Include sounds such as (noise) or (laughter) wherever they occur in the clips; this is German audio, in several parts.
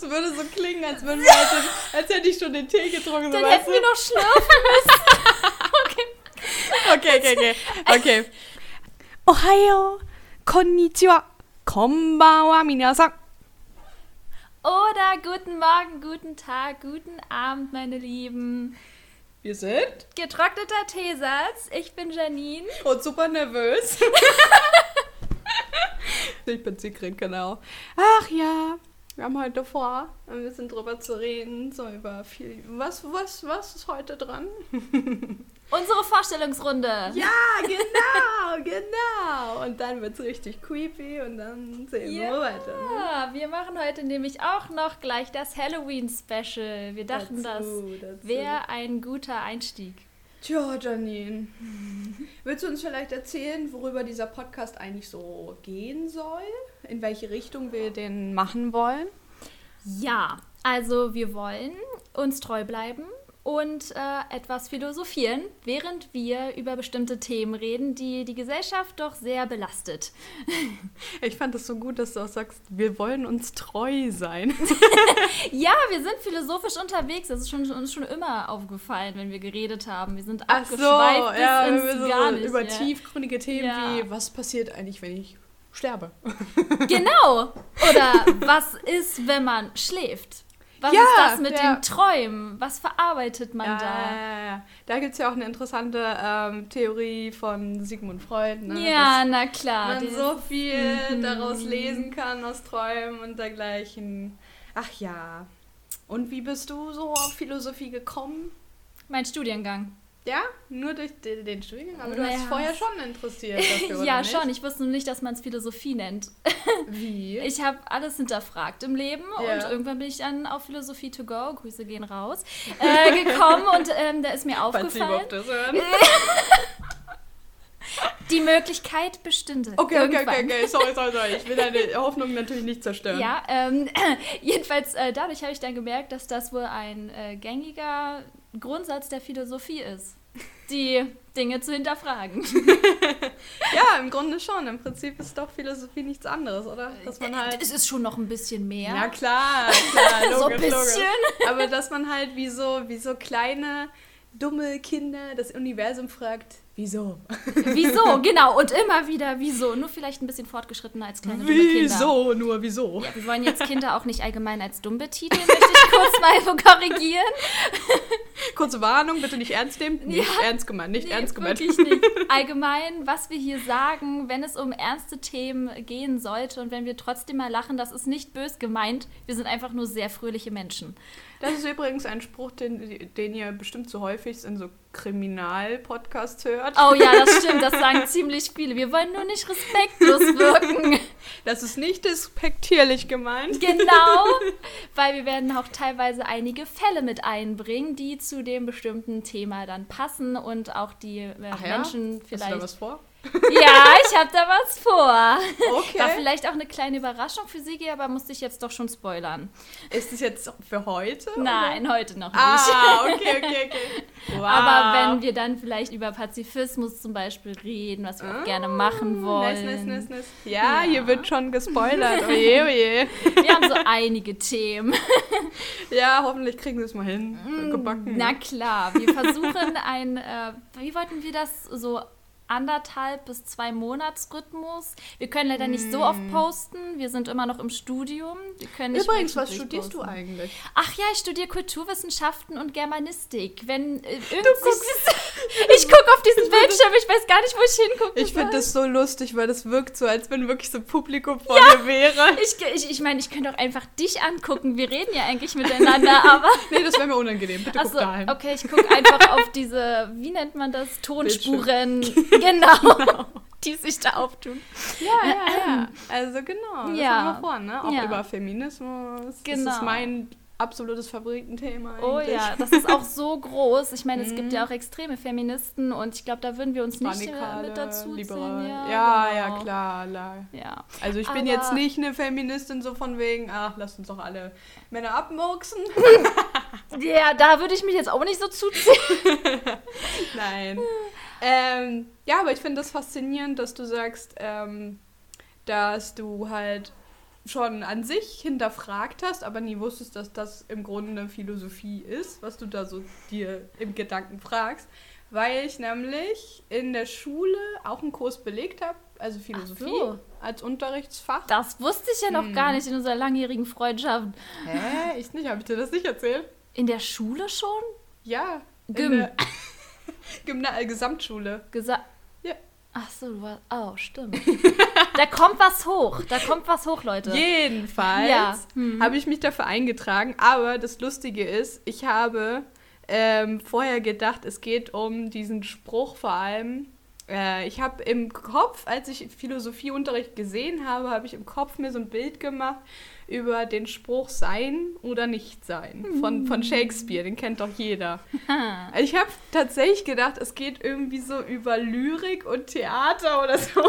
Das würde so klingen, als, würden (laughs) wir halt den, als hätte ich schon den Tee getrunken. Dann so, hätten wir noch schlürfen müssen. du? (laughs) Okay, okay, okay. Okay. Ohio, konnichiwa, konbanwa, minasan. Oder guten Morgen, guten Tag, guten Abend, meine Lieben. Wir sind Getrockneter Teesatz. Ich bin Janine. und super nervös. (laughs) ich bin Sigrid, genau. Ach ja, wir haben heute vor, ein bisschen drüber zu reden, so über viel. Was, was, was ist heute dran? (laughs) Unsere Vorstellungsrunde. Ja, genau, (laughs) genau. Und dann wird es richtig creepy und dann sehen wir mal weiter. Ne? Ja, wir machen heute nämlich auch noch gleich das Halloween-Special. Wir dachten, Dazu, das wäre ein guter Einstieg. Tja, Janine. Willst du uns vielleicht erzählen, worüber dieser Podcast eigentlich so gehen soll? In welche Richtung wir den machen wollen? Ja, also wir wollen uns treu bleiben und äh, etwas philosophieren, während wir über bestimmte Themen reden, die die Gesellschaft doch sehr belastet. (laughs) Ich fand es so gut, dass du auch sagst, wir wollen uns treu sein. (laughs) Ja, wir sind philosophisch unterwegs. Das ist schon, uns schon immer aufgefallen, wenn wir geredet haben. Wir sind Ach so, abgeschweift bis ja, ins wir so gar nicht. über ja. tiefgründige Themen Ja. wie, was passiert eigentlich, wenn ich sterbe? Genau. Oder was ist, wenn man schläft? Was Ja, ist das mit ja. den Träumen? Was verarbeitet man Ja, da? ja, ja. Da gibt es ja auch eine interessante ähm, Theorie von Sigmund Freud. Ne? Ja, dass na klar. man so viel Mhm. daraus lesen kann aus Träumen und dergleichen. Ach ja. Und wie bist du so auf Philosophie gekommen? mein Studiengang. Ja, nur durch den, den Studiengang? Aber du Naja. hast vorher schon interessiert dafür, (laughs) ja, schon. Ich wusste nur nicht, dass man es Philosophie nennt. (laughs) Wie? Ich habe alles hinterfragt im Leben Ja. und irgendwann bin ich dann auf Philosophie to go, Grüße gehen raus, äh, gekommen und ähm, da ist mir Falls Sie aufgefallen, überhaupt das hören. (laughs) die Möglichkeit bestünde. Okay, okay, okay, okay, sorry, sorry, sorry. Ich will deine Hoffnung natürlich nicht zerstören. Ja, ähm, jedenfalls äh, dadurch habe ich dann gemerkt, dass das wohl ein äh, gängiger Grundsatz der Philosophie ist, die Dinge zu hinterfragen. (laughs) Ja, im Grunde schon. Im Prinzip ist doch Philosophie nichts anderes, oder? Dass man halt. es ist schon noch ein bisschen mehr. Ja, klar, klar, logisch, (laughs) so ein bisschen. logisch. Aber dass man halt wie so, wie so kleine, dumme Kinder das Universum fragt, wieso? (laughs) Wieso? Genau. Und immer wieder wieso. Nur vielleicht ein bisschen fortgeschrittener als kleine dumme Kinder. Wieso? Nur wieso? Ja, wir wollen jetzt Kinder auch nicht allgemein als dumm betiteln, möchte ich kurz mal korrigieren. Kurze Warnung, bitte nicht ernst nehmen. Nicht Ja. ernst gemeint, nicht Nee, ernst gemeint. Wirklich nicht. (laughs) Allgemein, was wir hier sagen, wenn es um ernste Themen gehen sollte und wenn wir trotzdem mal lachen, das ist nicht bös gemeint. Wir sind einfach nur sehr fröhliche Menschen. Das ist übrigens ein Spruch, den, den ihr bestimmt so häufig in so Kriminal-Podcasts hört. Oh ja, das (laughs) stimmt, das sagen ziemlich viele. Wir wollen nur nicht respektlos wirken. Das ist nicht despektierlich gemeint. Genau, (laughs) weil wir werden auch teilweise einige Fälle mit einbringen, die zu dem bestimmten Thema dann passen und auch die äh, Ach ja? Menschen Hast du da vielleicht. was vor? Ja, ich habe da was vor. Okay. War vielleicht auch eine kleine Überraschung für Sigi, aber musste ich jetzt doch schon spoilern. Ist es jetzt für heute? Nein, heute noch nicht. Ah, okay, okay, okay. (laughs) Wow. Aber wenn wir dann vielleicht über Pazifismus zum Beispiel reden, was wir auch gerne machen wollen. Ah, Nice, nice, nice, nice. Ja, Ja. hier wird schon gespoilert. Oje, oje. (laughs) Wir haben so einige Themen. (laughs) Ja, hoffentlich kriegen wir es mal hin. Gebacken. Mm, Na klar, wir versuchen ein, äh, wie wollten wir das so anderthalb bis zwei Monatsrhythmus. Wir können leider nicht so oft posten. Wir sind immer noch im Studium. Übrigens, was studierst du posten. eigentlich? Ach ja, ich studiere Kulturwissenschaften und Germanistik. Wenn äh, Du (laughs) ich gucke auf diesen Bildschirm, ich weiß gar nicht, wo ich hingucken Ich finde das so lustig, weil das wirkt so, als wenn wirklich so Publikum vor dir wäre. Ich, ich, ich meine, ich könnte auch einfach dich angucken. Wir reden ja eigentlich miteinander, (laughs) aber. (laughs) Nee, das wäre mir unangenehm. Bitte guck Achso, dahin. okay, ich gucke einfach auf diese, wie nennt man das? Tonspuren. (laughs) Genau. Die sich da auftun. Ja, ja, ja. Also genau, das Ja. haben wir vor, ne? Auch Ja. über Feminismus. Das Genau. ist mein absolutes Favoritenthema Oh eigentlich. ja, das ist auch so (laughs) groß. Ich meine, es gibt ja auch extreme Feministen und ich glaube, da würden wir uns nicht äh, Radikale, mit dazu liberal. zählen. Ja, genau. ja, klar, klar. Ja. Also ich bin Aber- jetzt nicht eine Feministin so von wegen, ach, lasst uns doch alle Männer abmurksen. (laughs) ja, da würde ich mich jetzt auch nicht so zuziehen. Nein. Ähm, ja, aber ich finde das faszinierend, dass du sagst, ähm, dass du halt schon an sich hinterfragt hast, aber nie wusstest, dass das im Grunde Philosophie ist, was du da so dir im Gedanken fragst, weil ich nämlich in der Schule auch einen Kurs belegt habe, also Philosophie so. als Unterrichtsfach. Das wusste ich ja noch Hm. gar nicht in unserer langjährigen Freundschaft. Hä? Ich nicht, habe ich dir das nicht erzählt? In der Schule schon? Ja. Gym. (laughs) (laughs) Gymna äh, Gesamtschule. Gesagt. Ja. Ach so, du warst. Oh, stimmt. (laughs) da kommt was hoch. Da kommt was hoch, Leute. Jedenfalls Ja. Hm. habe ich mich dafür eingetragen. Aber das Lustige ist, ich habe ähm, vorher gedacht, es geht um diesen Spruch vor allem. Äh, ich habe im Kopf, als ich Philosophieunterricht gesehen habe, habe ich im Kopf mir so ein Bild gemacht über den Spruch Sein oder nicht sein von, von Shakespeare. Den kennt doch jeder. (laughs) Ich habe tatsächlich gedacht, es geht irgendwie so über Lyrik und Theater oder so.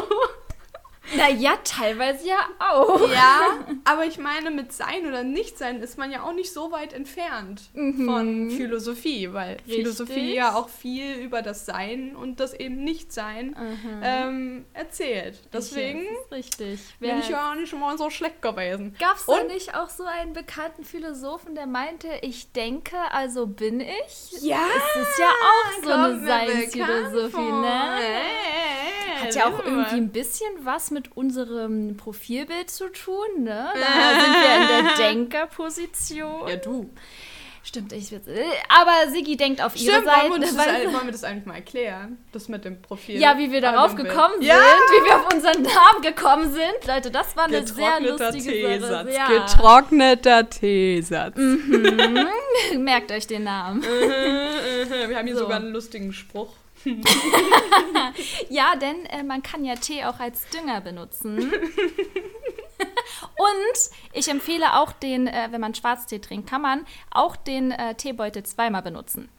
Naja, teilweise ja auch. Ja, aber ich meine, mit Sein oder Nicht-Sein ist man ja auch nicht so weit entfernt von Philosophie, weil Philosophie Richtig. ja auch viel über das Sein und das eben Nicht-Sein ähm, erzählt. Deswegen Ja, richtig. bin ich ja auch nicht mal so schlecht gewesen. Gab es da nicht auch so einen bekannten Philosophen, der meinte, ich denke, also bin ich? Ja, Das ist ja auch so eine Seinsphilosophie, ne? Äh, Hat ja auch irgendwie ein bisschen was mit unserem Profilbild zu tun, ne? (laughs) Da sind wir in der Denkerposition. Ja, du. Stimmt, ich will, aber Siggi denkt auf ihre Stimmt, wollen wir, Seite. das, weil- (laughs) wollen wir das eigentlich mal erklären? Das mit dem Profil. ja, wie wir darauf gekommen sind, Ja, wie wir auf unseren Namen gekommen sind. Leute, das war eine sehr lustige Teesatz. Sache. Ja. Getrockneter Teesatz. (laughs) Merkt euch den Namen. Wir haben hier So. sogar einen lustigen Spruch. (laughs) Ja, denn äh, man kann ja Tee auch als Dünger benutzen. (laughs) Und ich empfehle auch den, äh, wenn man Schwarztee trinkt, kann man auch den äh, Teebeutel zweimal benutzen.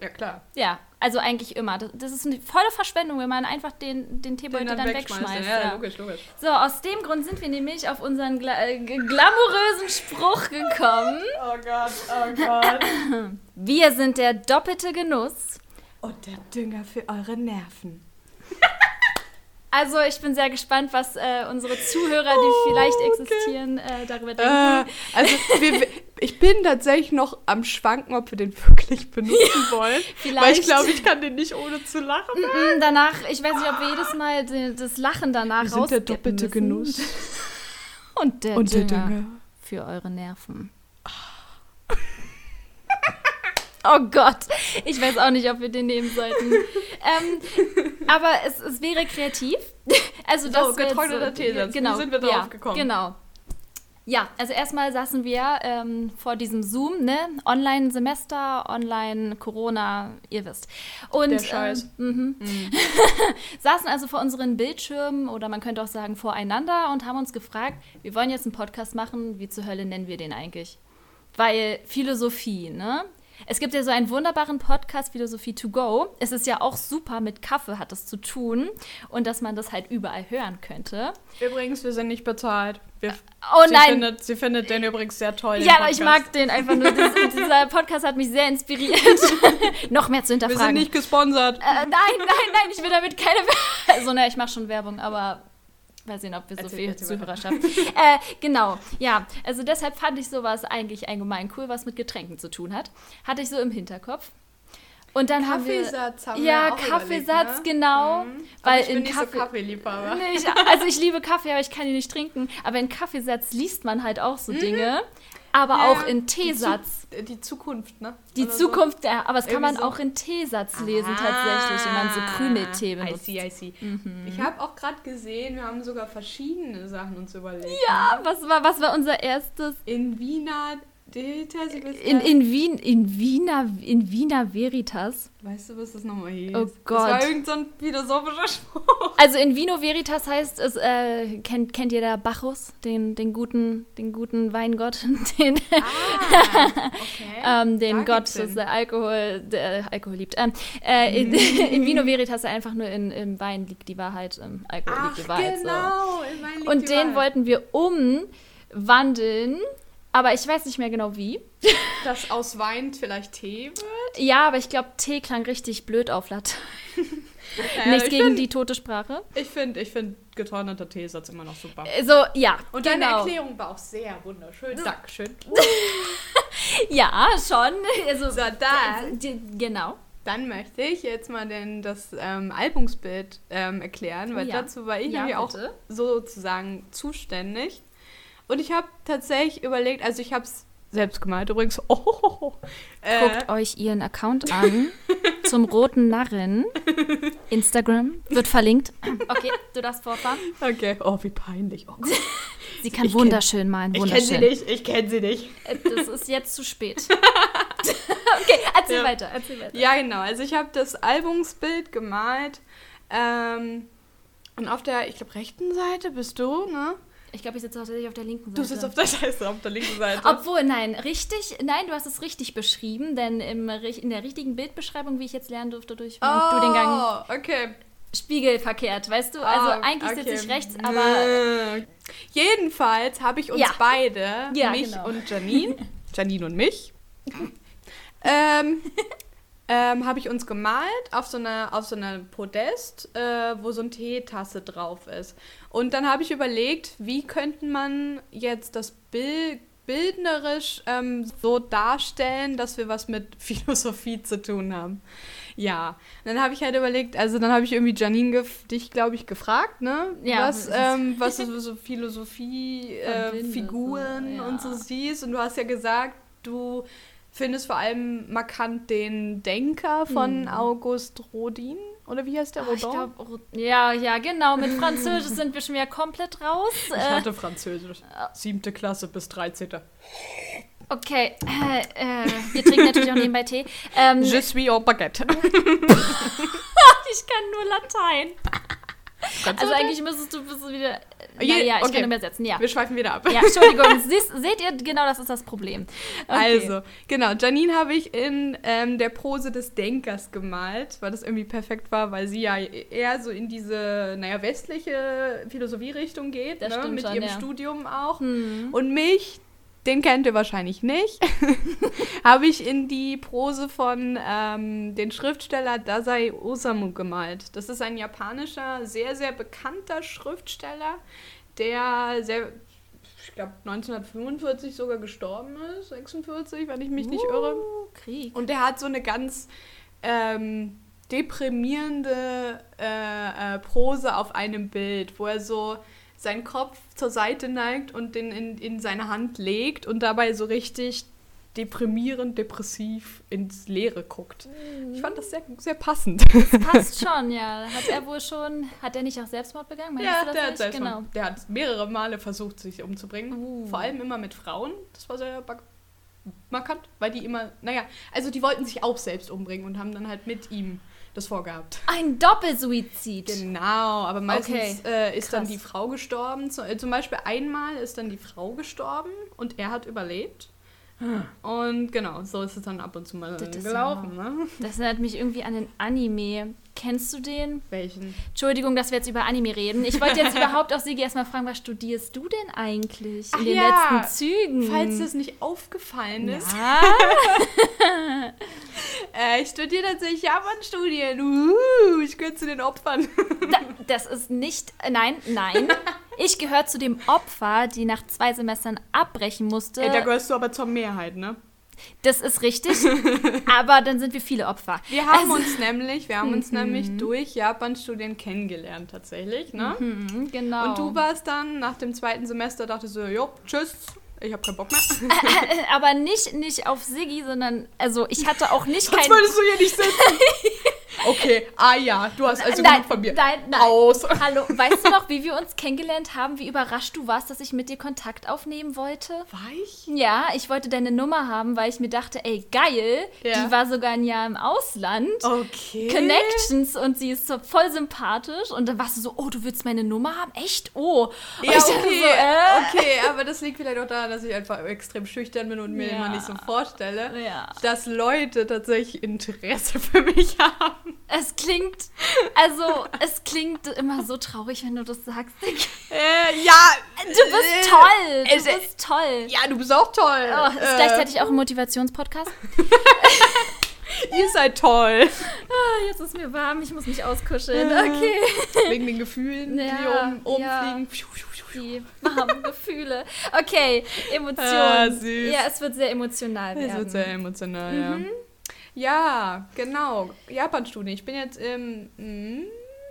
Ja, klar. Ja, also eigentlich immer. Das, das ist eine volle Verschwendung, wenn man einfach den, den Teebeutel dann, wegschmeißt. Ja, ja. logisch, logisch. So, aus dem Grund sind wir nämlich auf unseren gla äh, glamourösen Spruch gekommen. Oh Gott, oh Gott. (laughs) Wir sind der doppelte Genuss. Und der Dünger für eure Nerven. (laughs) Also ich bin sehr gespannt, was äh, unsere Zuhörer, die Oh, vielleicht okay. existieren, äh, darüber Äh, denken. also, wir, ich bin tatsächlich noch am Schwanken, ob wir den wirklich benutzen wollen. (laughs) Weil vielleicht. ich glaube, ich kann den nicht ohne zu lachen. Mm, danach, ich weiß nicht, ob wir jedes Mal das Lachen danach Wir sind der doppelte müssen. Genuss. (laughs) Und der, Und der Dünger, Dünger. für eure Nerven. (laughs) Oh Gott, ich weiß auch nicht, ob wir den nehmen sollten. ähm, aber es, es wäre kreativ. (laughs) Also das So, getrockneter Teesatz. Wie Genau, sind wir ja, darauf gekommen? Genau. Ja, also erstmal saßen wir ähm, vor diesem Zoom, ne? Online-Semester, Online-Corona, ihr wisst. Und, Der Scheiß. Ähm, mhm. (laughs) saßen also vor unseren Bildschirmen oder man könnte auch sagen voreinander und haben uns gefragt, wir wollen jetzt einen Podcast machen, wie zur Hölle nennen wir den eigentlich? Weil Philosophie, ne? Es gibt ja so einen wunderbaren Podcast, Philosophie to go. Es ist ja auch super, mit Kaffee hat es zu tun und dass man das halt überall hören könnte. Übrigens, wir sind nicht bezahlt. Wir, Oh sie nein! Findet, sie findet den übrigens sehr toll. Ja, aber ich mag den einfach nur. Dies, dieser Podcast hat mich sehr inspiriert, (laughs) noch mehr zu Wir sind hinterfragen. nicht gesponsert. äh, nein, nein, nein, ich will damit keine Werbung. Also, ne, ich mache schon Werbung, aber mal sehen, ob wir so viel. Zuhörerschaft. (laughs) äh, genau, ja. Also deshalb fand ich sowas eigentlich allgemein cool, was mit Getränken zu tun hat. Hatte ich so im Hinterkopf. Und dann haben wir. Kaffeesatz haben Ja, wir Kaffeesatz, überlegt, ne? genau. Mhm. Weil ich bin in nicht Kaffee. so Kaffeeliebhaber. Nee, ich, also ich liebe Kaffee, aber ich kann ihn nicht trinken. Aber in Kaffeesatz liest man halt auch so Dinge. Aber. Ja, auch in die Teesatz. Zu- Die Zukunft, ne? Die Oder so. Zukunft, ja, aber es kann man so. auch in Teesatz lesen Ah, tatsächlich, wenn man so Krümeltee I benutzt. see, I see. Mhm. Ich habe auch gerade gesehen, wir haben sogar verschiedene Sachen uns überlegt. Ja, was war, was war unser erstes? In Wiener Silvester. In, in Wien, in Wiener, in Wiener Veritas. Weißt du, was das nochmal hieß? Oh Das Gott. war irgend so ein philosophischer Spruch. Also in Vino Veritas heißt es, äh, kennt, kennt ihr da Bacchus, den, den guten, den guten Weingott, (laughs) den, Ah, okay. (laughs) ähm, den Da Gott des hin. äh, Alkohol, der äh, Alkohol liebt. Ähm, äh, in, (laughs) in Vino Veritas einfach nur in, im Wein liegt die Wahrheit, im Alkohol Ach, liegt die Wahrheit. So. genau. in Wein liegt Und die den Wahrheit. wollten wir umwandeln, aber ich weiß nicht mehr genau wie. (laughs) Dass aus Wein vielleicht Tee wird? Ja, aber ich glaube, T klang richtig blöd auf Latein. Ja, Nichts ich gegen find- die tote Sprache. Ich finde ich find getrockneter Teesatz immer noch super. So, ja. Und deine genau. Erklärung war auch sehr wunderschön. Dankeschön. (laughs) Ja, schon. Also, So, dann, genau. dann möchte ich jetzt mal den, das ähm, Albumsbild ähm, erklären, weil Oh ja. dazu war ich Ja, nämlich auch bitte. sozusagen zuständig. Und ich habe tatsächlich überlegt, also ich habe es selbst gemalt übrigens. (laughs) Oh, äh, Guckt euch ihren Account an (laughs) zum roten Narren. Instagram wird verlinkt. Okay, du darfst vorfahren. okay. Oh, wie peinlich. Oh, Gott. (laughs) Sie kann Ich kenn- wunderschön malen, ich kenne sie wunderschön. nicht, ich kenne sie nicht. Äh, Das ist jetzt zu spät. okay, erzähl Ja. weiter, erzähl weiter. Ja, genau. Also ich habe das Albumsbild gemalt. Ähm, und auf der, ich glaube, rechten Seite bist du, ne? Ich glaube, ich sitze tatsächlich auf der linken Seite. Du sitzt auf der (laughs) Seite, auf der linken Seite. Obwohl, nein, richtig, nein, du hast es richtig beschrieben, denn im, in der richtigen Bildbeschreibung, wie ich jetzt lernen durfte, durch oh, du den Gang okay. spiegelverkehrt, weißt du? Also Ah, eigentlich okay. sitze ich rechts, aber Jedenfalls habe ich uns Ja. beide, Ja, mich genau. und Janine, (laughs) Janine und mich, ähm, (laughs) ähm, habe ich uns gemalt auf so einer auf so einer Podest, äh, wo so eine Teetasse drauf ist. Und dann habe ich überlegt, wie könnte man jetzt das Bild bildnerisch ähm, so darstellen, dass wir was mit (laughs) Philosophie zu tun haben. Ja, Und dann habe ich halt überlegt, also dann habe ich irgendwie Janine dich, glaube ich, gefragt, ne? Ja, was, ähm, was (laughs) du so Philosophie, äh, ja. und so siehst. Und du hast ja gesagt, du findest vor allem markant den Denker von Hm. August Rodin. Oder wie heißt der? Ah, ich Rodin? glaube, ja, ja, genau, mit Französisch sind wir schon wieder komplett raus. ich Äh, hatte Französisch. Siebte Klasse bis 13. okay, äh, äh, wir trinken natürlich auch nebenbei Tee. Ähm, Je suis au baguette. (laughs) ich kann nur Latein. Also eigentlich müsstest du du wieder. Je- Naja, ich okay. kann übersetzen, ja. Wir schweifen wieder ab. Ja, (laughs) Entschuldigung, siehst, seht ihr, genau das ist das Problem. Okay. Also, genau, Janine habe ich in ähm, der Pose des Denkers gemalt, weil das irgendwie perfekt war, weil sie ja eher so in diese, naja, westliche Philosophierichtung geht, Das ne, stimmt mit schon, ihrem ja. Studium auch. Hm. Und mich, den kennt ihr wahrscheinlich nicht, (laughs) habe ich in die Prose von ähm, den Schriftsteller Dazai Osamu gemalt. Das ist ein japanischer, sehr, sehr bekannter Schriftsteller, der sehr, ich glaube, 1945 sogar gestorben ist, 46, wenn ich mich nicht irre. Uh, Krieg. Und der hat so eine ganz ähm, deprimierende äh, äh, Prose auf einem Bild, wo er so seinen Kopf zur Seite neigt und den in, in seine Hand legt und dabei so richtig deprimierend, depressiv ins Leere guckt. Ich fand das sehr, sehr passend. Passt schon, ja. Hat er wohl schon. Hat er nicht auch Selbstmord begangen? Meinst ja, das der hat, nicht? selbst genau. der hat mehrere Male versucht, sich umzubringen. Uh. Vor allem immer mit Frauen. Das war sehr markant, weil die immer, naja, also die wollten sich auch selbst umbringen und haben dann halt mit ihm das vorgehabt. Ein Doppelsuizid. Genau, aber meistens Okay, äh, ist dann krass. die Frau gestorben. Zu, äh, zum Beispiel einmal ist dann die Frau gestorben und er hat überlebt. Und genau, so ist es dann ab und zu mal Das ist gelaufen. Ne? Das erinnert mich irgendwie an den Anime. Kennst du den? Welchen? Entschuldigung, dass wir jetzt über Anime reden. Ich wollte jetzt (laughs) überhaupt auch Sigi erstmal fragen, was studierst du denn eigentlich in Ach den ja, letzten Zügen? Falls das nicht aufgefallen ist. ja, (laughs) Äh, ich studiere tatsächlich Japan-Studien. Uh, ich gehöre zu den Opfern. da, das ist nicht. äh, Nein, nein. (laughs) Ich gehöre zu dem Opfer, die nach zwei Semestern abbrechen musste. Ey, da gehörst du aber zur Mehrheit, ne? Das ist richtig. (laughs) aber dann sind wir viele Opfer. Wir haben Also- uns nämlich, wir haben uns nämlich durch Japan-Studien kennengelernt tatsächlich, ne? Mhm, genau. Und du warst dann nach dem zweiten Semester, dachtest du, jo, tschüss, ich habe keinen Bock mehr. (laughs) aber nicht, nicht auf Siggi, sondern. Also, ich hatte auch nicht Sonst kein. würdest du hier nicht sitzen. (laughs) Okay, ah ja, du hast also Nein, genug von mir. nein, nein. Aus. (laughs) Hallo, weißt du noch, wie wir uns kennengelernt haben, wie überrascht du warst, dass ich mit dir Kontakt aufnehmen wollte? War ich? Ja, ich wollte deine Nummer haben, weil ich mir dachte, ey, geil, Ja. die war sogar ein Jahr im Ausland. Okay. Connections und sie ist so voll sympathisch und dann warst du so, oh, du willst meine Nummer haben? Echt? Oh. Und Ja, okay, so, äh. okay, aber das liegt vielleicht auch daran, dass ich einfach extrem schüchtern bin und mir Ja. immer nicht so vorstelle, Ja. dass Leute tatsächlich Interesse für mich (laughs) haben. Es klingt, also, es klingt immer so traurig, wenn du das sagst. Du Äh, ja. bist toll, du es- bist toll. Ja, du bist auch toll. Oh, ist Äh, gleichzeitig auch ein Motivationspodcast. (laughs) Ihr seid toll. Ah, jetzt ist mir warm, ich muss mich auskuscheln. Okay. Wegen den Gefühlen, Ja, die oben, oben ja. Die warmen Gefühle. Okay, Emotionen. Ah, süß. Ja, es wird sehr emotional Es werden. wird sehr emotional. Mhm. Ja, genau. Japan-Studie. Ich bin jetzt im mm,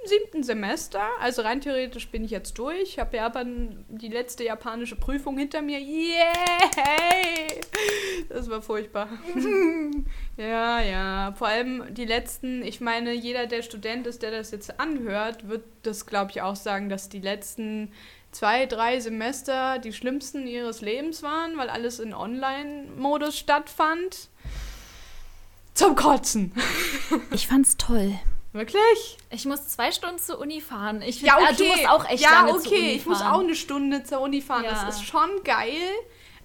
siebten Semester. Also rein theoretisch bin ich jetzt durch. Ich habe Japan, die letzte japanische Prüfung hinter mir. Yay! Das war furchtbar. (laughs) ja, ja. Vor allem die letzten, ich meine, jeder, der Student ist, der das jetzt anhört, wird das, glaube ich, auch sagen, dass die letzten zwei, drei Semester die schlimmsten ihres Lebens waren, weil alles in Online-Modus stattfand. Zum Kotzen. Ich fand's toll. Wirklich? Ich muss zwei Stunden zur Uni fahren. Ich find, Ja, ah, okay. du musst auch echt ja, lange okay. zur Uni ich muss fahren. auch eine Stunde zur Uni fahren. Ja. Das ist schon geil,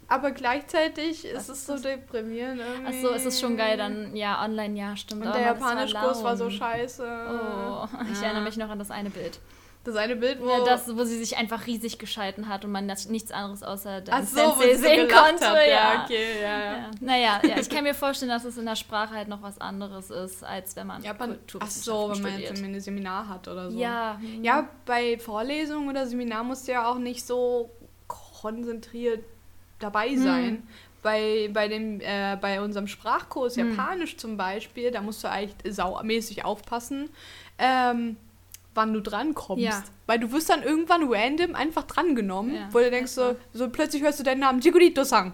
aber gleichzeitig ist es so deprimierend. Ach so, es ist schon geil, dann, ja, online, ja, stimmt. Und Oh der es war Japanischkurs war so scheiße. Oh, (laughs) ich Ja. erinnere mich noch an das eine Bild. Das eine Bild, wo... Ja, das, wo sie sich einfach riesig gescheiten hat und man das nichts anderes außer Ach den so, Sensei sehen konnte. hat. Ja, ja. okay, ja, ja. Ja. Naja, ja, ich kann mir vorstellen, dass es in der Sprache halt noch was anderes ist, als wenn man Japan, ach Kulturwissenschaften so, wenn man studiert. jetzt ein Seminar hat oder so. Ja, Ja, bei Vorlesungen oder Seminar musst du ja auch nicht so konzentriert dabei Hm. sein. Bei, bei, dem, äh, bei unserem Sprachkurs Hm. Japanisch zum Beispiel, da musst du eigentlich saumäßig aufpassen, ähm, wann du drankommst. Ja. Weil du wirst dann irgendwann random einfach drangenommen, Ja, wo du denkst so, so plötzlich hörst du deinen Namen, Jigurito-san,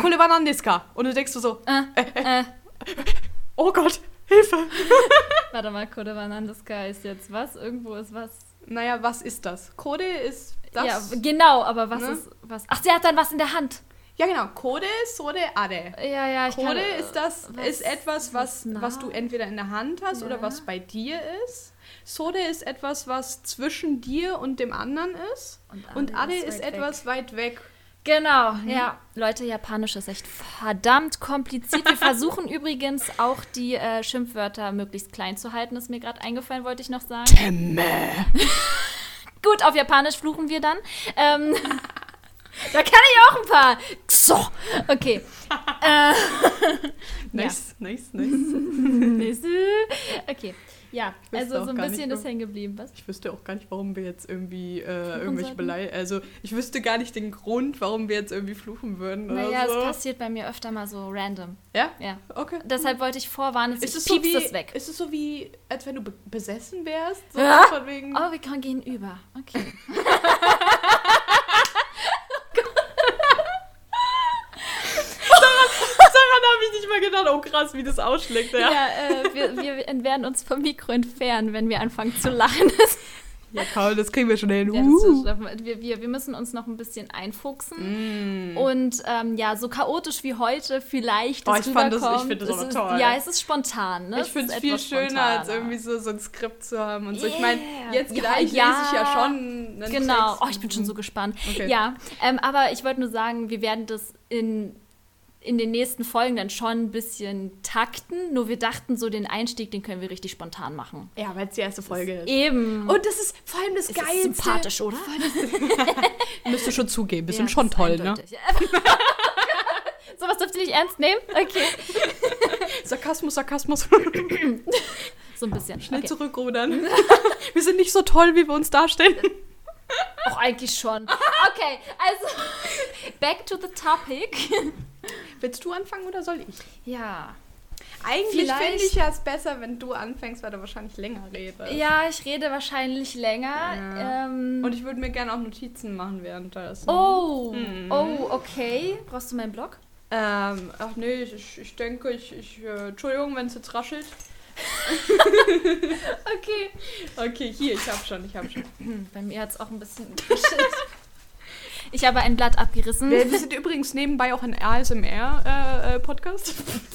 Kole wa nan desu ka? Und du denkst so, Äh, äh, oh Gott, Hilfe. (laughs) warte mal, Code Vanandeska ist jetzt was? Irgendwo ist was. Naja, was ist das? Kode ist das... ja, genau, aber was ne? ist was? Ach, sie hat dann was in der Hand. Ja, genau. Kode, Sode, Ade. Ja, ja, ich Kode kann, äh, ist das was- ist etwas, was, was was du entweder in der Hand hast Ja. oder was bei dir ist. Sode ist etwas, was zwischen dir und dem anderen ist. Und Ade ist, weit etwas weit weg. Genau, ja. Leute, Japanisch ist echt verdammt kompliziert. Wir (laughs) versuchen übrigens auch die äh, Schimpfwörter möglichst klein zu halten. Ist mir gerade eingefallen, wollte ich noch sagen. (laughs) Gut, auf Japanisch fluchen wir dann. Ähm, (laughs) da kann ich auch ein paar. So, okay. Äh, Nice, nice, nice. nächste. okay, ja, also so ein bisschen nicht, ist hängen geblieben. Was? Ich wüsste auch gar nicht, warum wir jetzt irgendwie äh, irgendwelche? Belei... Also, ich wüsste gar nicht den Grund, warum wir jetzt irgendwie fluchen würden Naja, so. es passiert bei mir öfter mal so random. Ja? Ja. Okay. Deshalb wollte ich vorwarnen, Ist es, so wie, es weg. ist es so wie, als wenn du be besessen wärst? So Ja? von wegen... Oh, wir können gehen über. Okay. (laughs) Daran habe ich nicht mal gedacht. Oh krass, wie das ausschlägt. Ja, Ja, äh, wir, wir werden uns vom Mikro entfernen, wenn wir anfangen zu lachen. (laughs) ja Karl, das kriegen wir schon hin. Ja, Uh. wir. wir, wir, müssen uns noch ein bisschen einfuchsen. Und ähm, ja, so chaotisch wie heute vielleicht Mm. Oh, ich fand das- ich rüberkommt, find das es aber ist, toll. Ja, es ist spontan. Ne? Ich finde es viel schöner, als spontaner. irgendwie so, so ein Skript zu haben und so. Ich meine, jetzt Ja, gleich ja. lese ich ja schon einen Genau. Text. Oh, ich bin schon so gespannt. Okay. Ja, ähm, aber ich wollte nur sagen, wir werden das in, in den nächsten Folgen dann schon ein bisschen takten. Nur wir dachten, so den Einstieg, den können wir richtig spontan machen. Ja, weil es die erste Folge ist. Eben. Und das ist vor allem das Ist das Geilste. sympathisch, oder? (laughs) Müsst du schon zugeben. Wir Ja, schon ist toll, ne? eindeutig. (laughs) Sowas dürft ihr nicht ernst nehmen? Okay. (laughs) Sarkasmus, Sarkasmus. So ein bisschen. Schnell Okay. zurückrudern. wir sind nicht so toll, wie wir uns darstellen. Auch eigentlich schon. Okay, also back to the topic. (laughs) Willst du anfangen oder soll ich? Ja. Eigentlich finde ich ja es besser, wenn du anfängst, weil du wahrscheinlich länger redest. Ja, ich rede wahrscheinlich länger. Ja. Ähm, Und ich würde mir gerne auch Notizen machen währenddessen. oh, Mhm. oh, okay. Brauchst du meinen Blog? Ähm, ach nee, ich, ich, denke, ich, ich äh, Entschuldigung, wenn es jetzt raschelt. (laughs) Okay. Okay, hier, ich hab schon, ich hab schon. Bei mir hat es auch ein bisschen. (laughs) Ich habe ein Blatt abgerissen. Wir, sind übrigens nebenbei auch ein ASMR-Podcast. (laughs)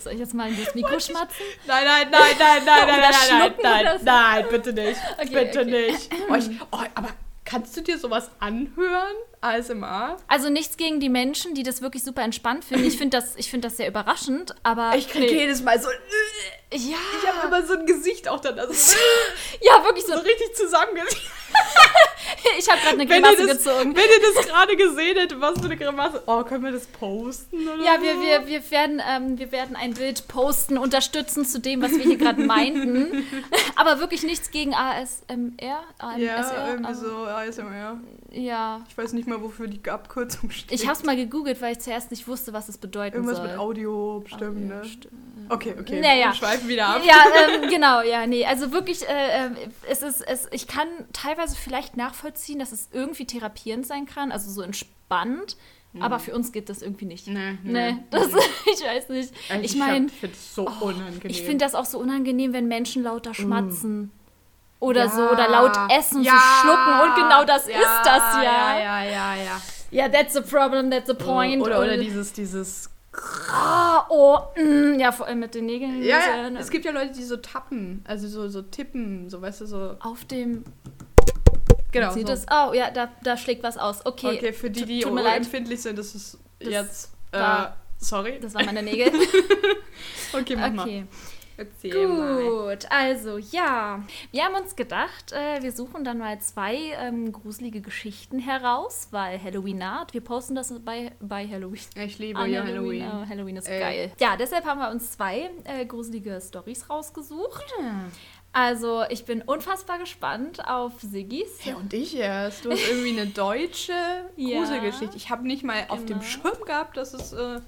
Soll ich jetzt mal in das Mikro schmatzen? nein, nein, nein, nein, nein, nein, nein, nein, nein, nein, bitte nicht. Bitte nicht. Oh, oh, aber kannst du dir sowas anhören? ASMR? Also nichts gegen die Menschen, die das wirklich super entspannt finden. Ich finde das, ich find das sehr überraschend, aber. Ich krieg nee. jedes Mal so. Ja, Ich habe immer so ein Gesicht auch dann. Also so (laughs) ja, wirklich so. richtig zusammengesetzt. (laughs) Ich habe gerade eine Grimasse das, gezogen. wenn ihr das gerade gesehen hättet, was für eine Grimasse. Oh, können wir das posten oder Ja, so? wir, wir, wir, werden, ähm, wir werden ein Bild posten, unterstützen zu dem, was wir hier gerade meinten. (laughs) Aber wirklich nichts gegen ASMR. AMSR, Ja, irgendwie aber- so ASMR. Ja. Ich weiß nicht mal, wofür die Abkürzung steht. Ich habe es mal gegoogelt, weil ich zuerst nicht wusste, was es bedeuten Irgendwas soll. mit Audio bestimmt, ne? Okay, okay. Naja. Wir schweifen wieder ab. Ja, (laughs) ähm, genau, ja, nee. Also wirklich, äh, äh, es ist, es, ich kann teilweise vielleicht nachvollziehen, dass es irgendwie therapierend sein kann, also so entspannt. Aber für uns geht das irgendwie nicht. Nee, Nee, das, (laughs) ich weiß nicht. Also ich meine, Ich finde es so unangenehm. ich finde das auch so unangenehm, wenn Menschen lauter schmatzen. Oder Ja. so, oder laut essen, Ja. so schlucken. Und genau das Ja, ist das ja. Ja, ja, ja, ja. Ja, that's the problem, that's the point. Oder, oder Und- dieses, dieses. Ah, oh, mm, ja, vor allem mit den Nägeln. Ja, ja, es gibt ja Leute, die so tappen, also so, so tippen, so weißt du, so. Auf dem. Genau. Sieht so. das? Oh, ja, da, da schlägt was aus. Okay. Okay, für die, die empfindlich sind, das ist Das jetzt. Äh, sorry. Das waren meine Nägel. (laughs) Okay, mach mal. Erzähl mal. Gut, also ja, wir haben uns gedacht, äh, wir suchen dann mal zwei ähm, gruselige Geschichten heraus, weil Halloween naht. Wir posten das bei, bei Halloween. Ich liebe An ja Halloween. Oh, Halloween ist Ey. geil. Ja, deshalb haben wir uns zwei äh, gruselige Stories rausgesucht. Also ich bin unfassbar gespannt auf Siggis. Ja, und ich erst. Du hast irgendwie eine deutsche (laughs) Ja. Gruselgeschichte. Ich habe nicht mal auf dem. Schirm gehabt, dass es äh,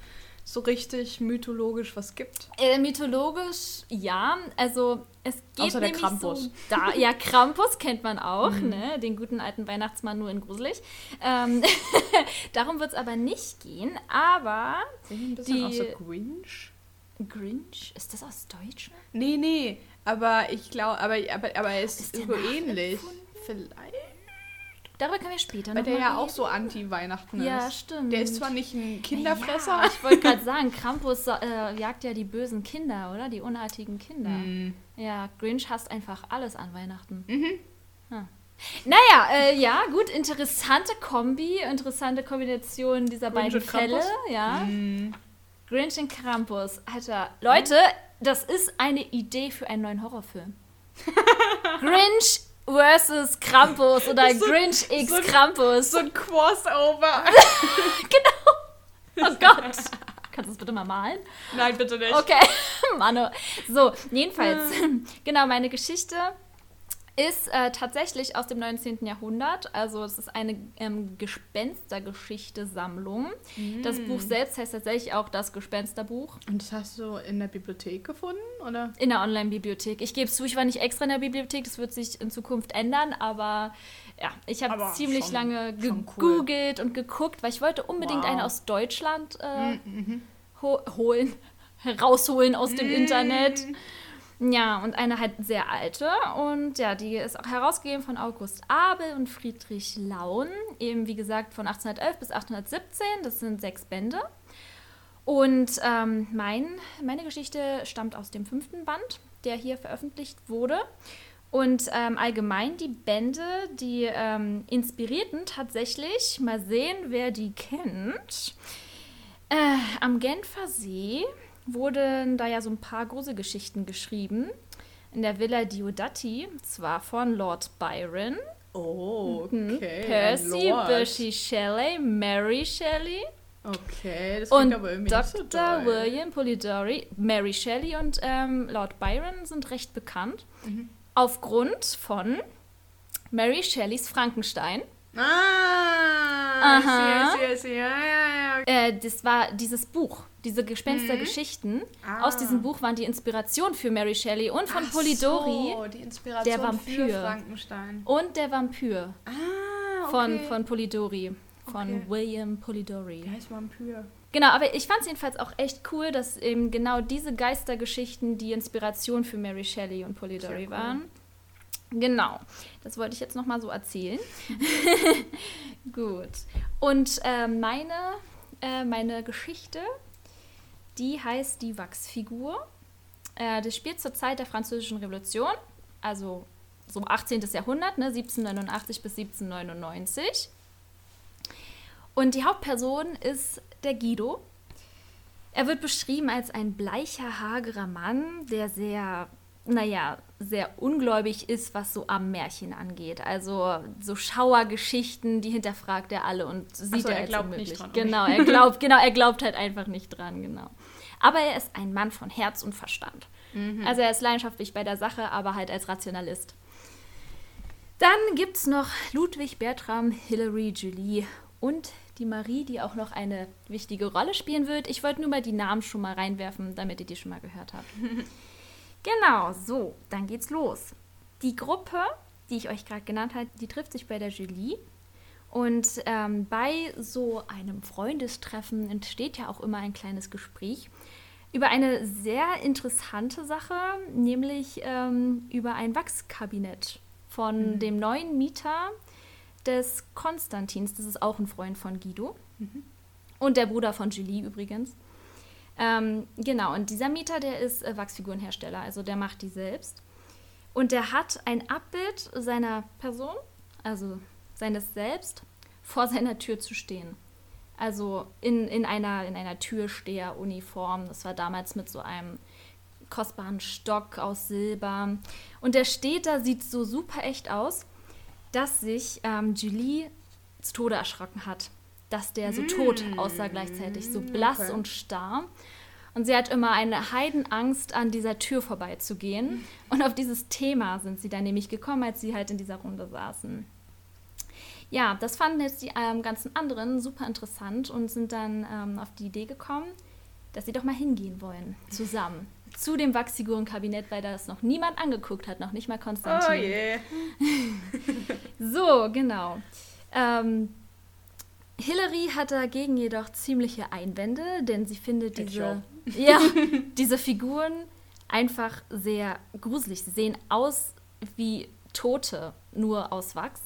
so richtig mythologisch was gibt. Äh, mythologisch, ja. Also es geht Außer der nämlich Krampus. so da. Ja, Krampus kennt man auch, ne? Den guten alten Weihnachtsmann nur in gruselig. Ähm, (laughs) darum wird es aber nicht gehen. Aber Ein bisschen Die- auch so Grinch. Grinch, ist das aus Deutschland? Nee, nee. Aber ich glaube, aber, aber, aber er ist, Ist so ähnlich. Vielleicht. Darüber können wir später Weil der ja auch so anti-Weihnachten Ja, ist. stimmt. Der ist zwar nicht ein Kinderfresser. Ja, ich wollte gerade (laughs) sagen, Krampus äh, jagt ja die bösen Kinder, oder? Die unartigen Kinder. Hm. Ja, Grinch hasst einfach alles an Weihnachten. Mhm. Ah. Naja, äh, ja, gut, interessante Kombi, interessante Kombination dieser Grinch beiden Krampus? Fälle. Ja. Hm. Grinch und Krampus. Alter, Leute, das ist eine Idee für einen neuen Horrorfilm. (laughs) Grinch versus Krampus oder So- Grinch x so- Krampus. So ein Crossover. (laughs) Oh Gott. Kannst du das bitte mal malen? Nein, bitte nicht. Okay, (laughs) Mano. So, jedenfalls, genau, meine Geschichte ist äh, tatsächlich aus dem 19. Jahrhundert. Also es ist eine ähm, Gespenstergeschichte-Sammlung. Das Mm. Buch selbst heißt tatsächlich auch das Gespensterbuch Und das hast du in der Bibliothek gefunden, oder? in der Online-Bibliothek. Ich gebe es zu, ich war nicht extra in der Bibliothek, das wird sich in Zukunft ändern, aber ja, ich habe ziemlich schon- lange schon cool. gegoogelt und geguckt, weil ich wollte unbedingt Wow. eine aus Deutschland äh, Mhm. ho holen, (laughs) herausholen aus Mm. dem Internet. Ja, und eine halt sehr alte. Und ja, die ist auch herausgegeben von August Abel und Friedrich Laun. Eben, wie gesagt, von 1811 bis 1817. Das sind sechs Bände. Und ähm, mein, meine Geschichte stammt aus dem fünften Band, der hier veröffentlicht wurde. Und ähm, allgemein die Bände, die ähm, inspirierten tatsächlich, mal sehen, wer die kennt. Äh, am Genfer See wurden da ja so ein paar Gruselgeschichten geschrieben. In der Villa Diodati, zwar von Lord Byron, Oh, hm, okay. Percy. Bysshe Shelley, Mary Shelley Okay, das und klingt aber irgendwie nicht so Dr. doll. William Polidori, Mary Shelley und ähm, Lord Byron sind recht bekannt. Mhm. Aufgrund von Mary Shelleys Frankenstein. Ah, Aha. I see, I see, I see. Ja, ja, ja. Äh, das war dieses Buch, diese Gespenstergeschichten. Mhm. Ah. Aus diesem Buch waren die Inspiration für Mary Shelley und von Ach Polidori So, die Inspiration der Vampir. für Frankenstein. und der Vampir Ah, okay. von, von Polidori. Von Okay. William Polidori. Der heißt Vampir. Genau, aber ich fand es jedenfalls auch echt cool, dass eben genau diese Geistergeschichten die Inspiration für Mary Shelley und Polidori cool. waren. Genau, das wollte ich jetzt nochmal so erzählen. (laughs) Gut. Und äh, meine, äh, meine Geschichte, die heißt Die Wachsfigur. Äh, das spielt zur Zeit der Französischen Revolution, also so 18. Jahrhundert, ne, 1789 bis 1799. Und die Hauptperson ist der Guido. Er wird beschrieben als ein bleicher, hagerer Mann, der sehr naja, sehr ungläubig ist, was so am Märchen angeht. Also so Schauergeschichten, die hinterfragt er alle und sieht so, er, er glaubt nicht dran. Genau, er glaubt, genau, er glaubt halt einfach nicht dran, genau. Aber er ist ein Mann von Herz und Verstand. Mhm. Also er ist leidenschaftlich bei der Sache, aber halt als Rationalist. Dann gibt es noch Ludwig, Bertram, Hilary, Julie und die Marie, die auch noch eine wichtige Rolle spielen wird. Ich wollte nur mal die Namen schon mal reinwerfen, damit ihr die schon mal gehört habt. (laughs) genau, so, dann geht's los. Die Gruppe, die ich euch gerade genannt habe, die trifft sich bei der Julie. Und ähm, bei so einem Freundestreffen entsteht ja auch immer ein kleines Gespräch über eine sehr interessante Sache, nämlich ähm, über ein Wachskabinett von mhm. dem neuen Mieter des Konstantins. Das ist auch ein Freund von Guido. Mhm. Und der Bruder von Julie übrigens. Ähm, genau, und dieser Mieter, der ist äh, Wachsfigurenhersteller, also der macht die selbst. Und der hat ein Abbild seiner Person, also seines Selbst, vor seiner Tür zu stehen. Also in, in einer, in einer Türsteheruniform. Das war damals mit so einem kostbaren Stock aus Silber. Und der steht da, sieht so super echt aus, dass sich ähm, Julie zu Tode erschrocken hat. Dass der so tot mm. aussah gleichzeitig, so blass okay. und starr. Und sie hat immer eine Heidenangst, an dieser Tür vorbeizugehen. Und auf dieses Thema sind sie dann nämlich gekommen, als sie halt in dieser Runde saßen. Ja, das fanden jetzt die ähm, ganzen anderen super interessant und sind dann ähm, auf die Idee gekommen, dass sie doch mal hingehen wollen, zusammen zu dem Wachsfigurenkabinett, weil das noch niemand angeguckt hat, noch nicht mal Konstantin. Oh je. Yeah. (laughs) so, genau. Ähm, Hillary hat dagegen jedoch ziemliche Einwände, denn sie findet diese, ja, diese Figuren einfach sehr gruselig. Sie sehen aus wie Tote, nur aus Wachs.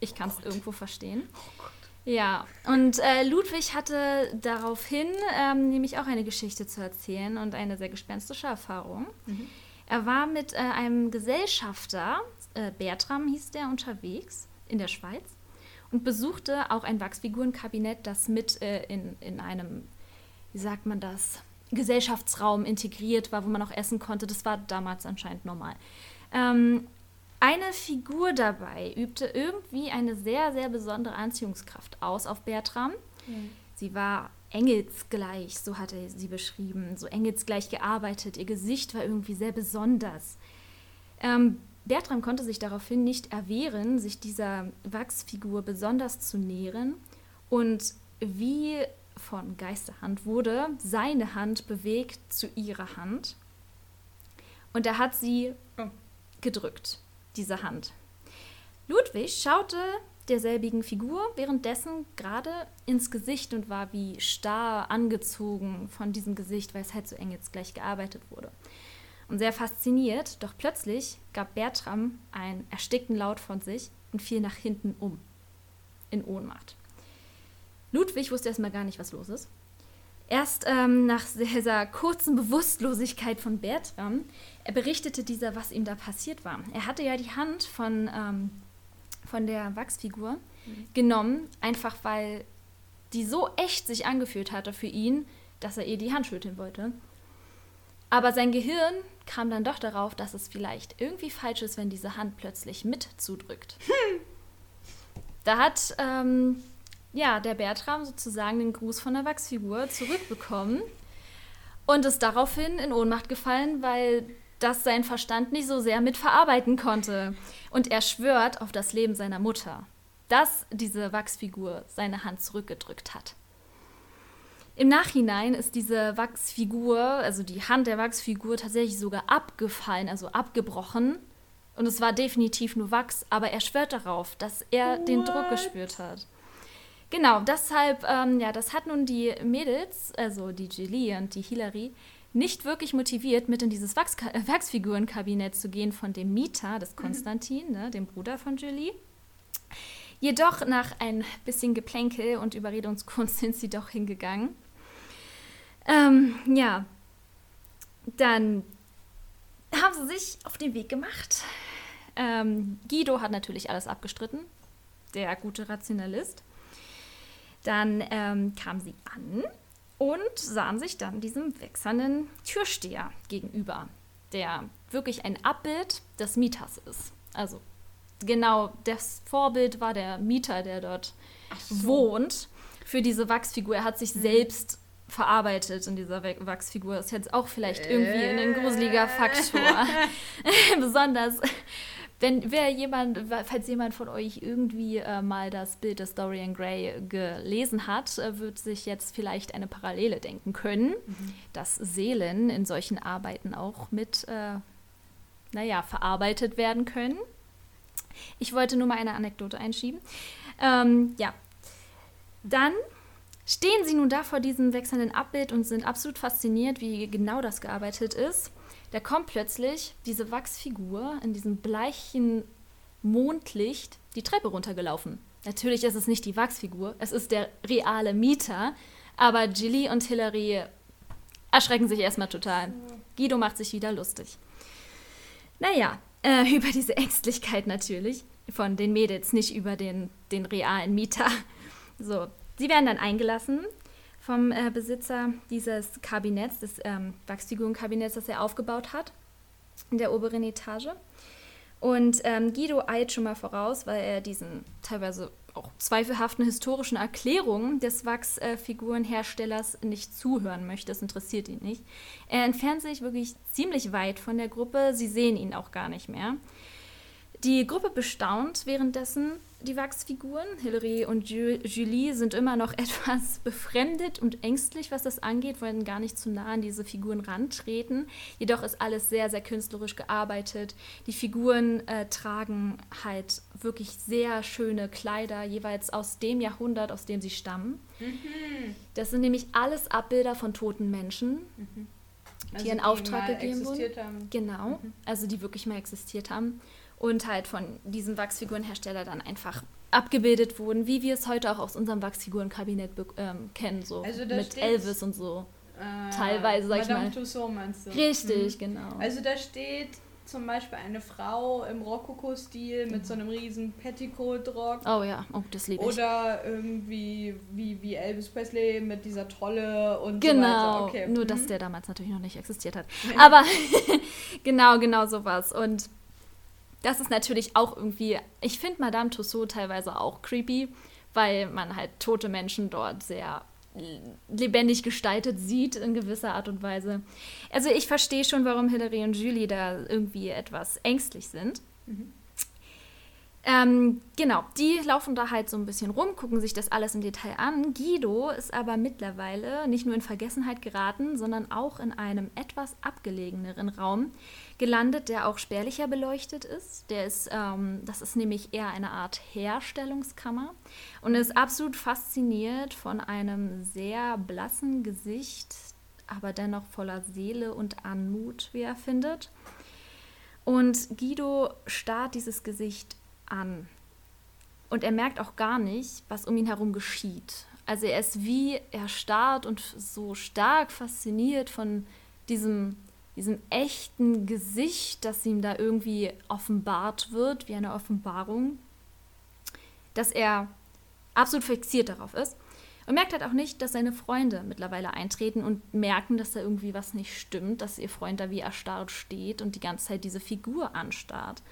Ich kann es oh irgendwo verstehen. Oh ja, und äh, Ludwig hatte daraufhin ähm, nämlich auch eine Geschichte zu erzählen und eine sehr gespenstische Erfahrung. Mhm. Er war mit äh, einem Gesellschafter, äh, Bertram hieß der, unterwegs in der Schweiz und besuchte auch ein Wachsfigurenkabinett, das mit äh, in, in einem, wie sagt man das, Gesellschaftsraum integriert war, wo man auch essen konnte. Das war damals anscheinend normal. Ähm, eine Figur dabei übte irgendwie eine sehr, sehr besondere Anziehungskraft aus auf Bertram. Mhm. Sie war engelsgleich, so hat er sie beschrieben, so engelsgleich gearbeitet. Ihr Gesicht war irgendwie sehr besonders. Ähm, Bertram konnte sich daraufhin nicht erwehren, sich dieser Wachsfigur besonders zu nähern. Und wie von Geisterhand wurde seine Hand bewegt zu ihrer Hand. Und er hat sie oh. gedrückt diese Hand. Ludwig schaute derselbigen Figur währenddessen gerade ins Gesicht und war wie starr angezogen von diesem Gesicht, weil es halt so eng jetzt gleich gearbeitet wurde. Und sehr fasziniert, doch plötzlich gab Bertram einen erstickten Laut von sich und fiel nach hinten um, in Ohnmacht. Ludwig wusste erstmal gar nicht, was los ist. Erst ähm, nach dieser kurzen Bewusstlosigkeit von Bertram er berichtete dieser, was ihm da passiert war. Er hatte ja die Hand von, ähm, von der Wachsfigur mhm. genommen, einfach weil die so echt sich angefühlt hatte für ihn, dass er ihr die Hand schütteln wollte. Aber sein Gehirn kam dann doch darauf, dass es vielleicht irgendwie falsch ist, wenn diese Hand plötzlich mit zudrückt. Hm. Da hat ähm, ja, der Bertram sozusagen den Gruß von der Wachsfigur zurückbekommen und ist daraufhin in Ohnmacht gefallen, weil das sein Verstand nicht so sehr mitverarbeiten konnte. Und er schwört auf das Leben seiner Mutter, dass diese Wachsfigur seine Hand zurückgedrückt hat. Im Nachhinein ist diese Wachsfigur, also die Hand der Wachsfigur, tatsächlich sogar abgefallen, also abgebrochen. Und es war definitiv nur Wachs, aber er schwört darauf, dass er What? den Druck gespürt hat. Genau, deshalb, ähm, ja, das hat nun die Mädels, also die Julie und die Hilary, nicht wirklich motiviert, mit in dieses Wachs äh, Wachsfigurenkabinett zu gehen von dem Mieter des mhm. Konstantin, ne, dem Bruder von Julie. Jedoch nach ein bisschen Geplänkel und Überredungskunst (laughs) sind sie doch hingegangen. Ähm, ja, dann haben sie sich auf den Weg gemacht. Ähm, Guido hat natürlich alles abgestritten, der gute Rationalist. Dann ähm, kam sie an und sahen sich dann diesem wechselnden Türsteher gegenüber. der wirklich ein Abbild des Mieters ist. Also genau das Vorbild war der Mieter, der dort so. wohnt, für diese Wachsfigur. Er hat sich mhm. selbst verarbeitet in dieser Wachsfigur. Das ist jetzt auch vielleicht irgendwie ein gruseliger äh. Faktor. (laughs) (laughs) Besonders wenn wer jemand, falls jemand von euch irgendwie äh, mal das Bild des Dorian Gray gelesen hat, äh, wird sich jetzt vielleicht eine Parallele denken können, mhm. dass Seelen in solchen Arbeiten auch mit, äh, naja, verarbeitet werden können. Ich wollte nur mal eine Anekdote einschieben. Ähm, ja, dann stehen sie nun da vor diesem wechselnden Abbild und sind absolut fasziniert, wie genau das gearbeitet ist. Da kommt plötzlich diese Wachsfigur in diesem bleichen Mondlicht die Treppe runtergelaufen. Natürlich ist es nicht die Wachsfigur, es ist der reale Mieter, aber Gilly und Hilary erschrecken sich erstmal total. Guido macht sich wieder lustig. Naja, äh, (laughs) über diese Ängstlichkeit natürlich von den Mädels, nicht über den, den realen Mieter. So, sie werden dann eingelassen vom äh, Besitzer dieses Kabinetts, des ähm, Wachsfigurenkabinetts, das er aufgebaut hat, in der oberen Etage. Und ähm, Guido eilt schon mal voraus, weil er diesen teilweise auch zweifelhaften historischen Erklärungen des Wachsfigurenherstellers nicht zuhören möchte. Das interessiert ihn nicht. Er entfernt sich wirklich ziemlich weit von der Gruppe. Sie sehen ihn auch gar nicht mehr. Die Gruppe bestaunt währenddessen die Wachsfiguren. Hilary und Julie sind immer noch (laughs) etwas befremdet und ängstlich, was das angeht, wollen gar nicht zu nah an diese Figuren rantreten. Jedoch ist alles sehr, sehr künstlerisch gearbeitet. Die Figuren äh, tragen halt wirklich sehr schöne Kleider, jeweils aus dem Jahrhundert, aus dem sie stammen. Mhm. Das sind nämlich alles Abbilder von toten Menschen. Mhm. Also die in Auftrag gegeben wurden. Haben. Genau, mhm. also die wirklich mal existiert haben und halt von diesem Wachsfigurenhersteller dann einfach abgebildet wurden, wie wir es heute auch aus unserem Wachsfigurenkabinett ähm, kennen, so also mit Elvis und so. Äh, Teilweise, sag Madame ich mal. Tussauds meinst du? Richtig, mhm. genau. Also da steht zum Beispiel eine Frau im Rokoko-Stil mit so einem riesen Petticoat-Rock. Oh ja, oh, das liebe ich. Oder irgendwie wie, wie Elvis Presley mit dieser Trolle und genau. so weiter. Okay. Nur, dass mhm. der damals natürlich noch nicht existiert hat. (laughs) Aber (laughs) genau, genau sowas. Und das ist natürlich auch irgendwie, ich finde Madame Tussaud teilweise auch creepy, weil man halt tote Menschen dort sehr lebendig gestaltet sieht in gewisser Art und Weise. Also ich verstehe schon, warum Hilary und Julie da irgendwie etwas ängstlich sind. Mhm. Ähm, genau, die laufen da halt so ein bisschen rum, gucken sich das alles im Detail an. Guido ist aber mittlerweile nicht nur in Vergessenheit geraten, sondern auch in einem etwas abgelegeneren Raum gelandet, der auch spärlicher beleuchtet ist. Der ist, ähm, das ist nämlich eher eine Art Herstellungskammer und ist absolut fasziniert von einem sehr blassen Gesicht, aber dennoch voller Seele und Anmut, wie er findet. Und Guido starrt dieses Gesicht an. Und er merkt auch gar nicht, was um ihn herum geschieht. Also er ist wie erstarrt und so stark fasziniert von diesem, diesem echten Gesicht, das ihm da irgendwie offenbart wird, wie eine Offenbarung, dass er absolut fixiert darauf ist. Und merkt halt auch nicht, dass seine Freunde mittlerweile eintreten und merken, dass da irgendwie was nicht stimmt, dass ihr Freund da wie erstarrt steht und die ganze Zeit diese Figur anstarrt.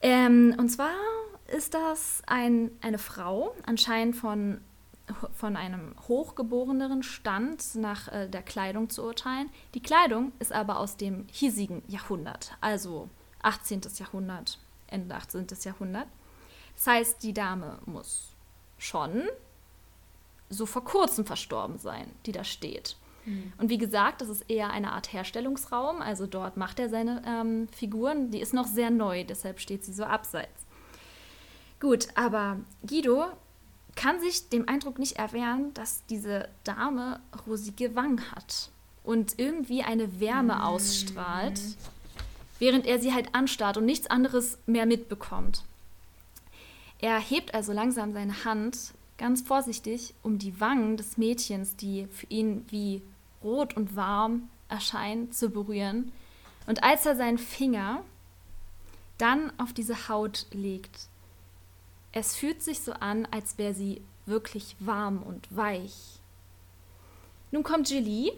Ähm, und zwar ist das ein, eine Frau, anscheinend von, von einem hochgeboreneren Stand nach äh, der Kleidung zu urteilen. Die Kleidung ist aber aus dem hiesigen Jahrhundert, also 18. Jahrhundert, Ende 18. Jahrhundert. Das heißt, die Dame muss schon so vor kurzem verstorben sein, die da steht. Mhm. Und wie gesagt, das ist eher eine Art Herstellungsraum. Also dort macht er seine ähm, Figuren. Die ist noch sehr neu, deshalb steht sie so abseits. Gut, aber Guido kann sich dem Eindruck nicht erwehren, dass diese Dame rosige Wangen hat und irgendwie eine Wärme mhm. ausstrahlt, während er sie halt anstarrt und nichts anderes mehr mitbekommt. Er hebt also langsam seine Hand ganz vorsichtig um die Wangen des Mädchens, die für ihn wie rot und warm erscheint, zu berühren. Und als er seinen Finger dann auf diese Haut legt, es fühlt sich so an, als wäre sie wirklich warm und weich. Nun kommt Julie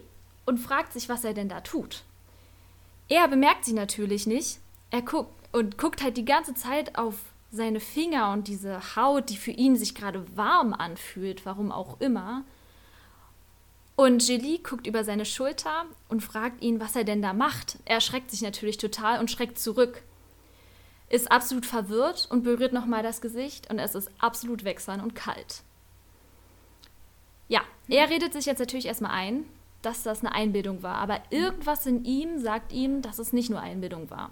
und fragt sich, was er denn da tut. Er bemerkt sie natürlich nicht. Er guckt und guckt halt die ganze Zeit auf seine Finger und diese Haut, die für ihn sich gerade warm anfühlt, warum auch immer. Und Julie guckt über seine Schulter und fragt ihn, was er denn da macht. Er erschreckt sich natürlich total und schreckt zurück. Ist absolut verwirrt und berührt nochmal das Gesicht und es ist absolut wechselnd und kalt. Ja, er redet sich jetzt natürlich erstmal ein, dass das eine Einbildung war, aber irgendwas in ihm sagt ihm, dass es nicht nur Einbildung war.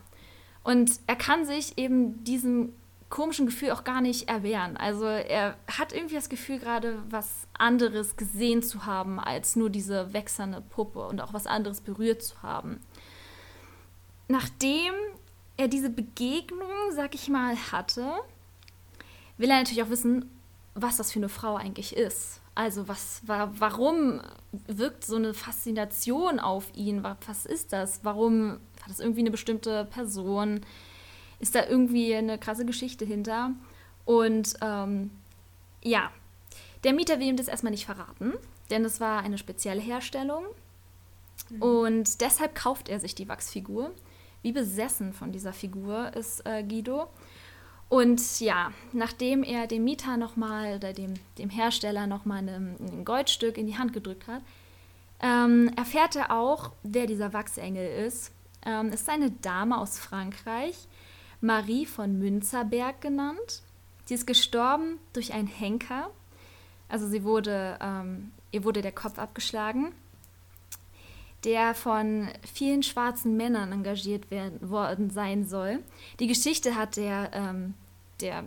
Und er kann sich eben diesem komischen Gefühl auch gar nicht erwehren. Also er hat irgendwie das Gefühl, gerade was anderes gesehen zu haben, als nur diese wechselnde Puppe und auch was anderes berührt zu haben. Nachdem er diese Begegnung, sag ich mal, hatte, will er natürlich auch wissen, was das für eine Frau eigentlich ist. Also was, warum wirkt so eine Faszination auf ihn? Was ist das? Warum hat das irgendwie eine bestimmte Person? Ist da irgendwie eine krasse Geschichte hinter? Und ähm, ja, der Mieter will ihm das erstmal nicht verraten, denn es war eine spezielle Herstellung. Mhm. Und deshalb kauft er sich die Wachsfigur. Wie besessen von dieser Figur ist äh, Guido. Und ja, nachdem er dem Mieter nochmal oder dem, dem Hersteller nochmal ein Goldstück in die Hand gedrückt hat, ähm, erfährt er auch, wer dieser Wachsengel ist. Ähm, es ist eine Dame aus Frankreich, Marie von Münzerberg genannt. Sie ist gestorben durch einen Henker. Also sie wurde, ähm, ihr wurde der Kopf abgeschlagen der von vielen schwarzen Männern engagiert werden, worden sein soll. Die Geschichte hat der, ähm, der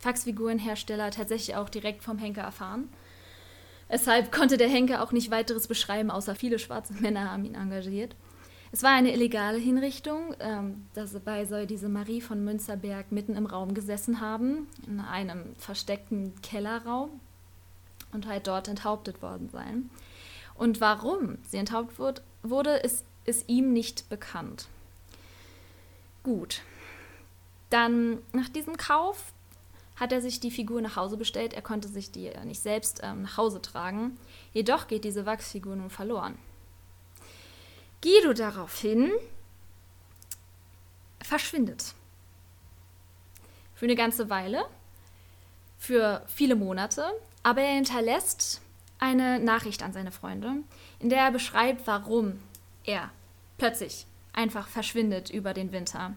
Faxfigurenhersteller tatsächlich auch direkt vom Henker erfahren. Deshalb konnte der Henker auch nicht weiteres beschreiben, außer viele schwarze Männer haben ihn engagiert. Es war eine illegale Hinrichtung. Ähm, dabei soll diese Marie von Münzerberg mitten im Raum gesessen haben, in einem versteckten Kellerraum und halt dort enthauptet worden sein. Und warum sie enthaupt wird, wurde, ist, ist ihm nicht bekannt. Gut. Dann nach diesem Kauf hat er sich die Figur nach Hause bestellt. Er konnte sich die nicht selbst ähm, nach Hause tragen. Jedoch geht diese Wachsfigur nun verloren. Guido daraufhin verschwindet. Für eine ganze Weile, für viele Monate, aber er hinterlässt eine Nachricht an seine Freunde, in der er beschreibt, warum er plötzlich einfach verschwindet über den Winter.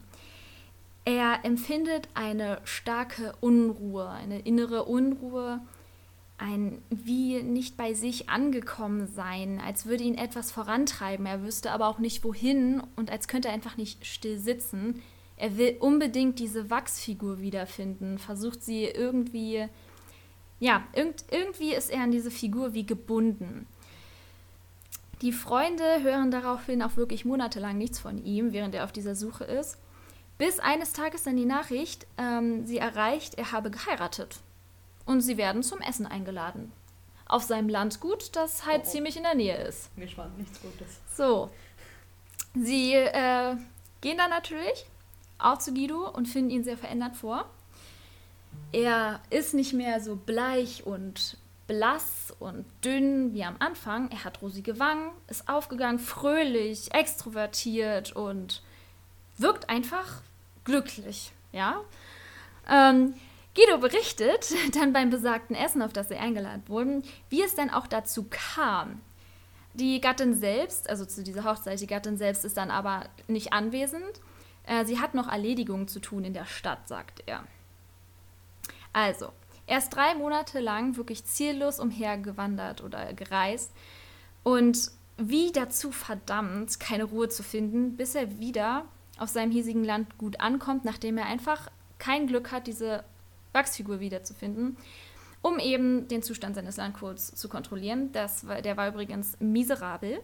Er empfindet eine starke Unruhe, eine innere Unruhe, ein wie nicht bei sich angekommen sein, als würde ihn etwas vorantreiben. Er wüsste aber auch nicht wohin und als könnte er einfach nicht still sitzen. Er will unbedingt diese Wachsfigur wiederfinden, versucht sie irgendwie ja, irgend, irgendwie ist er an diese Figur wie gebunden. Die Freunde hören daraufhin auch wirklich monatelang nichts von ihm, während er auf dieser Suche ist. Bis eines Tages dann die Nachricht, ähm, sie erreicht, er habe geheiratet. Und sie werden zum Essen eingeladen. Auf seinem Landgut, das halt oh, oh. ziemlich in der Nähe ist. Mir schwant nichts Gutes. So. Sie äh, gehen dann natürlich auch zu Guido und finden ihn sehr verändert vor. Er ist nicht mehr so bleich und blass und dünn wie am Anfang. Er hat rosige Wangen, ist aufgegangen, fröhlich, extrovertiert und wirkt einfach glücklich, ja. Ähm, Guido berichtet (laughs) dann beim besagten Essen, auf das sie eingeladen wurden, wie es denn auch dazu kam. Die Gattin selbst, also zu dieser Hochzeit, die Gattin selbst ist dann aber nicht anwesend. Äh, sie hat noch Erledigungen zu tun in der Stadt, sagt er. Also, er ist drei Monate lang wirklich ziellos umhergewandert oder gereist und wie dazu verdammt, keine Ruhe zu finden, bis er wieder auf seinem hiesigen Land gut ankommt, nachdem er einfach kein Glück hat, diese Wachsfigur wiederzufinden, um eben den Zustand seines Landkurts zu kontrollieren. Das der war übrigens miserabel.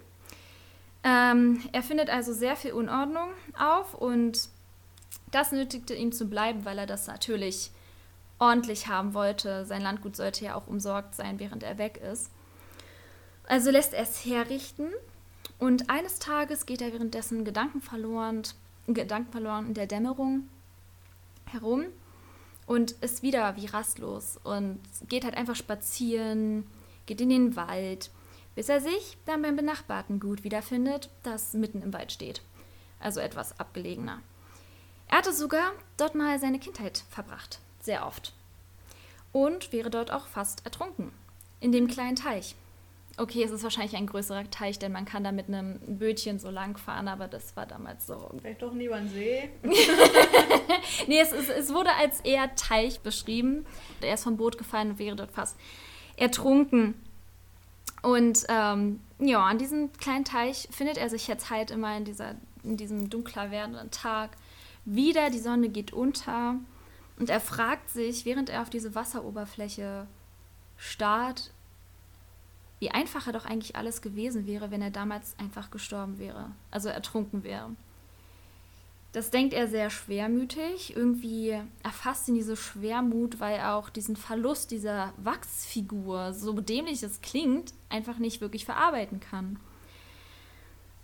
Ähm, er findet also sehr viel Unordnung auf und das nötigte ihn zu bleiben, weil er das natürlich ordentlich haben wollte. Sein Landgut sollte ja auch umsorgt sein, während er weg ist. Also lässt er es herrichten und eines Tages geht er währenddessen Gedanken verloren in der Dämmerung herum und ist wieder wie rastlos und geht halt einfach spazieren, geht in den Wald, bis er sich dann beim benachbarten Gut wiederfindet, das mitten im Wald steht. also etwas abgelegener. Er hatte sogar dort mal seine Kindheit verbracht, sehr oft. Und wäre dort auch fast ertrunken, in dem kleinen Teich. Okay, es ist wahrscheinlich ein größerer Teich, denn man kann da mit einem Bötchen so lang fahren, aber das war damals so. Vielleicht doch nie über den See. (laughs) nee, es, ist, es wurde als eher Teich beschrieben. Er ist vom Boot gefallen und wäre dort fast ertrunken. Und ähm, ja, an diesem kleinen Teich findet er sich jetzt halt immer in, dieser, in diesem dunkler werdenden Tag wieder. Die Sonne geht unter und er fragt sich, während er auf diese Wasseroberfläche starrt, wie einfacher doch eigentlich alles gewesen wäre, wenn er damals einfach gestorben wäre, also ertrunken wäre. Das denkt er sehr schwermütig. Irgendwie erfasst ihn diese Schwermut, weil er auch diesen Verlust dieser Wachsfigur, so dämlich es klingt, einfach nicht wirklich verarbeiten kann.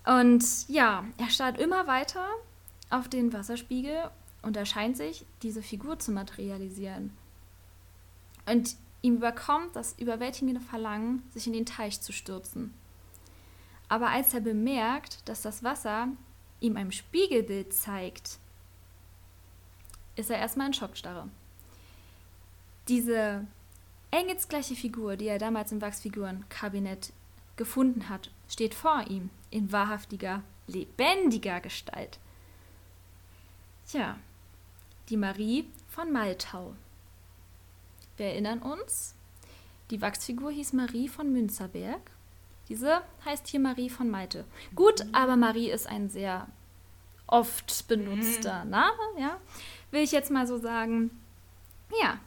Und ja, er starrt immer weiter auf den Wasserspiegel und erscheint sich, diese Figur zu materialisieren. Und Ihm überkommt das überwältigende Verlangen, sich in den Teich zu stürzen. Aber als er bemerkt, dass das Wasser ihm ein Spiegelbild zeigt, ist er erstmal in Schockstarre. Diese engelsgleiche Figur, die er damals im Wachsfigurenkabinett gefunden hat, steht vor ihm in wahrhaftiger, lebendiger Gestalt. Tja, die Marie von Maltau. Wir erinnern uns, die Wachsfigur hieß Marie von Münzerberg. Diese heißt hier Marie von Malte. Gut, aber Marie ist ein sehr oft benutzter mhm. Name, ja, will ich jetzt mal so sagen. Ja,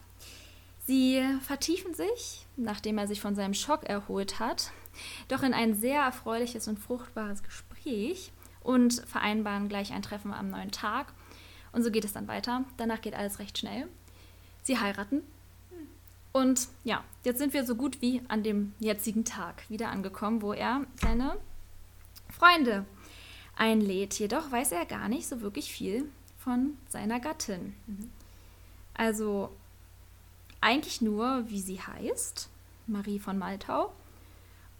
sie vertiefen sich, nachdem er sich von seinem Schock erholt hat, doch in ein sehr erfreuliches und fruchtbares Gespräch und vereinbaren gleich ein Treffen am neuen Tag. Und so geht es dann weiter. Danach geht alles recht schnell. Sie heiraten und ja, jetzt sind wir so gut wie an dem jetzigen Tag wieder angekommen, wo er seine Freunde einlädt. Jedoch weiß er gar nicht so wirklich viel von seiner Gattin. Mhm. Also eigentlich nur, wie sie heißt, Marie von Maltau.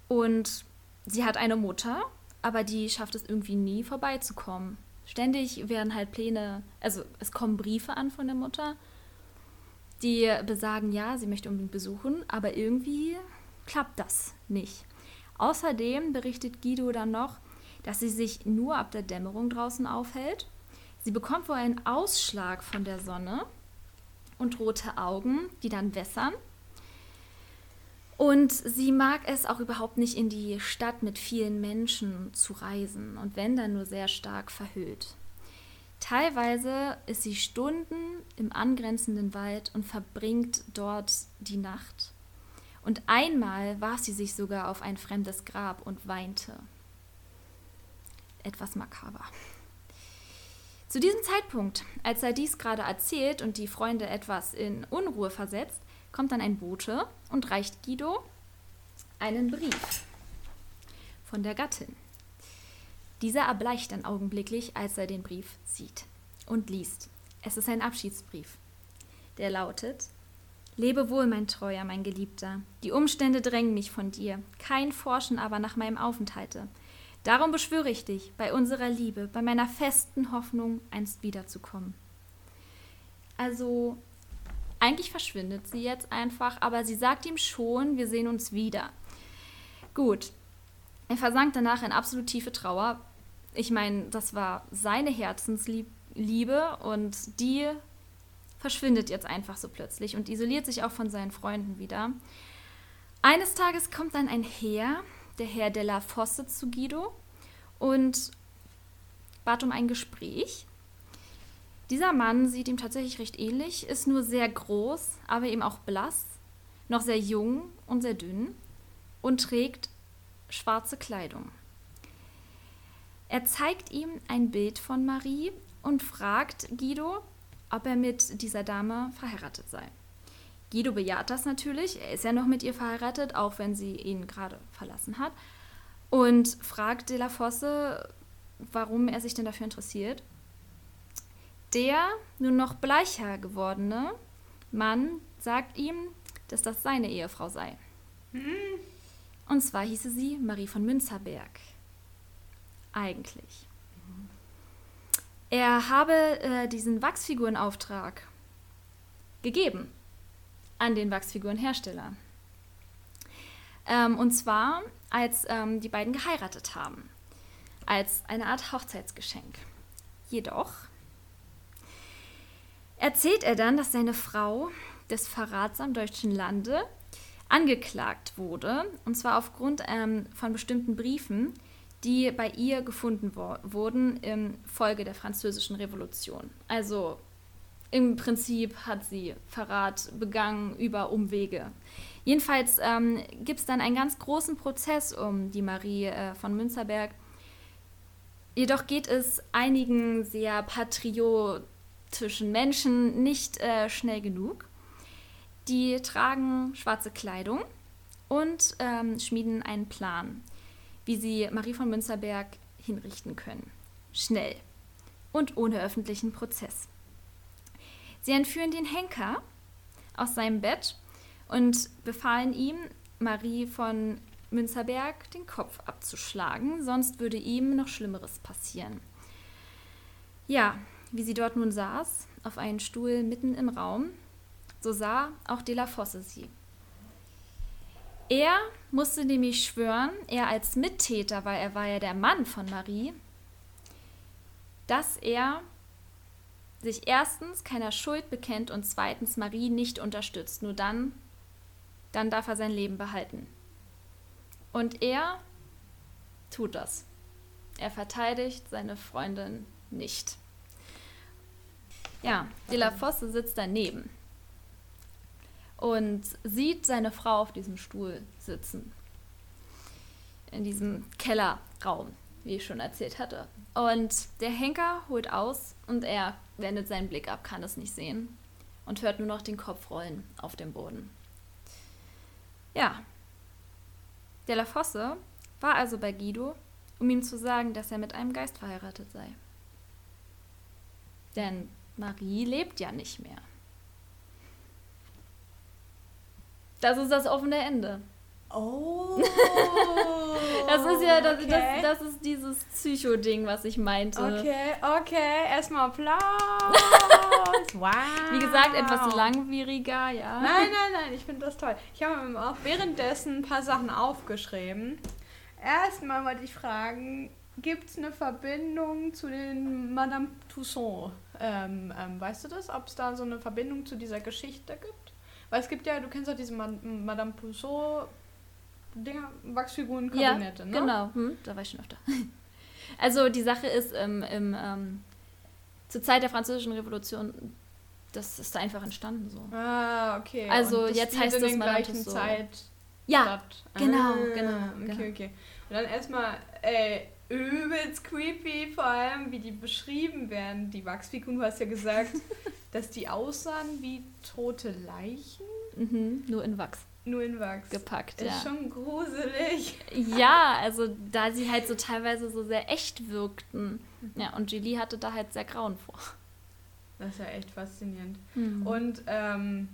Und sie hat eine Mutter, aber die schafft es irgendwie nie vorbeizukommen. Ständig werden halt Pläne, also es kommen Briefe an von der Mutter die besagen, ja, sie möchte unbedingt besuchen, aber irgendwie klappt das nicht. Außerdem berichtet Guido dann noch, dass sie sich nur ab der Dämmerung draußen aufhält. Sie bekommt wohl einen Ausschlag von der Sonne und rote Augen, die dann wässern. Und sie mag es auch überhaupt nicht in die Stadt mit vielen Menschen zu reisen und wenn dann nur sehr stark verhüllt. Teilweise ist sie Stunden im angrenzenden Wald und verbringt dort die Nacht. Und einmal warf sie sich sogar auf ein fremdes Grab und weinte. Etwas makaber. Zu diesem Zeitpunkt, als er dies gerade erzählt und die Freunde etwas in Unruhe versetzt, kommt dann ein Bote und reicht Guido einen Brief von der Gattin. Dieser erbleicht dann augenblicklich, als er den Brief sieht und liest. Es ist ein Abschiedsbrief. Der lautet: Lebe wohl, mein Treuer, mein Geliebter. Die Umstände drängen mich von dir, kein Forschen aber nach meinem Aufenthalte. Darum beschwöre ich dich, bei unserer Liebe, bei meiner festen Hoffnung, einst wiederzukommen. Also, eigentlich verschwindet sie jetzt einfach, aber sie sagt ihm schon, wir sehen uns wieder. Gut, er versank danach in absolut tiefe Trauer. Ich meine, das war seine Herzensliebe und die verschwindet jetzt einfach so plötzlich und isoliert sich auch von seinen Freunden wieder. Eines Tages kommt dann ein Herr, der Herr Della Fosse, zu Guido und bat um ein Gespräch. Dieser Mann sieht ihm tatsächlich recht ähnlich, ist nur sehr groß, aber eben auch blass, noch sehr jung und sehr dünn und trägt schwarze Kleidung. Er zeigt ihm ein Bild von Marie und fragt Guido, ob er mit dieser Dame verheiratet sei. Guido bejaht das natürlich, er ist ja noch mit ihr verheiratet, auch wenn sie ihn gerade verlassen hat, und fragt De La Fosse, warum er sich denn dafür interessiert. Der nun noch bleicher gewordene Mann sagt ihm, dass das seine Ehefrau sei. Hm. Und zwar hieße sie Marie von Münzerberg. Eigentlich. er habe äh, diesen Wachsfigurenauftrag gegeben an den Wachsfigurenhersteller. Ähm, und zwar, als ähm, die beiden geheiratet haben. Als eine Art Hochzeitsgeschenk. Jedoch erzählt er dann, dass seine Frau des Verrats am deutschen Lande angeklagt wurde. Und zwar aufgrund ähm, von bestimmten Briefen, die bei ihr gefunden wurden im Folge der Französischen Revolution. Also im Prinzip hat sie Verrat begangen über Umwege. Jedenfalls ähm, gibt es dann einen ganz großen Prozess um die Marie äh, von Münsterberg. Jedoch geht es einigen sehr patriotischen Menschen nicht äh, schnell genug. Die tragen schwarze Kleidung und ähm, schmieden einen Plan, wie sie Marie von Münsterberg hinrichten können. Schnell und ohne öffentlichen Prozess. Sie entführen den Henker aus seinem Bett und befahlen ihm, Marie von Münsterberg den Kopf abzuschlagen, sonst würde ihm noch Schlimmeres passieren. Ja, wie sie dort nun saß, auf einen Stuhl mitten im Raum, so sah auch de la Fosse sie. Er musste nämlich schwören, er als Mittäter, weil er war ja der Mann von Marie, dass er sich erstens keiner Schuld bekennt und zweitens Marie nicht unterstützt. Nur dann, dann darf er sein Leben behalten. Und er tut das. Er verteidigt seine Freundin nicht. Ja, De La Fosse sitzt daneben und sieht seine Frau auf diesem Stuhl sitzen. In diesem Kellerraum, wie ich schon erzählt hatte. Und der Henker holt aus und er wendet seinen Blick ab, kann es nicht sehen und hört nur noch den Kopf rollen auf dem Boden. Ja. Der La Fosse war also bei Guido, um ihm zu sagen, dass er mit einem Geist verheiratet sei. Denn Marie lebt ja nicht mehr. Das ist das offene Ende. Oh. (laughs) das ist ja das, okay. das, das ist dieses Psycho-Ding, was ich meinte. Okay, okay. Erstmal Applaus. (laughs) wow. Wie gesagt, etwas langwieriger, ja. Nein, nein, nein, ich finde das toll. Ich habe mir auch währenddessen ein paar Sachen aufgeschrieben. Erstmal wollte ich fragen, gibt es eine Verbindung zu den Madame Tussaud? Ähm, ähm, weißt du das, ob es da so eine Verbindung zu dieser Geschichte gibt? Weil es gibt ja, du kennst doch diese Madame Tussaud Dinger, Wachsfiguren, Kabinette, ja, ne? Genau, hm, da war ich schon öfter. (laughs) Also die Sache ist, im, im, ähm, zur Zeit der Französischen Revolution, das ist da einfach entstanden so. Ah, okay. Also jetzt heißt in es der Madame gleichen Tussauds. Zeit Ja, statt. genau, ah, genau, Okay, genau. okay. Und dann erstmal, ey, übelst creepy, vor allem, wie die beschrieben werden, die Wachsfiguren. Du hast ja gesagt, (laughs) dass die aussahen wie tote Leichen, Mhm, nur in Wachs nur in Wachs. gepackt, Ist ja. schon gruselig. Ja, also da sie halt so teilweise so sehr echt wirkten. Ja, und Julie hatte da halt sehr Grauen vor. Das ist ja echt faszinierend. Mhm. Und ähm,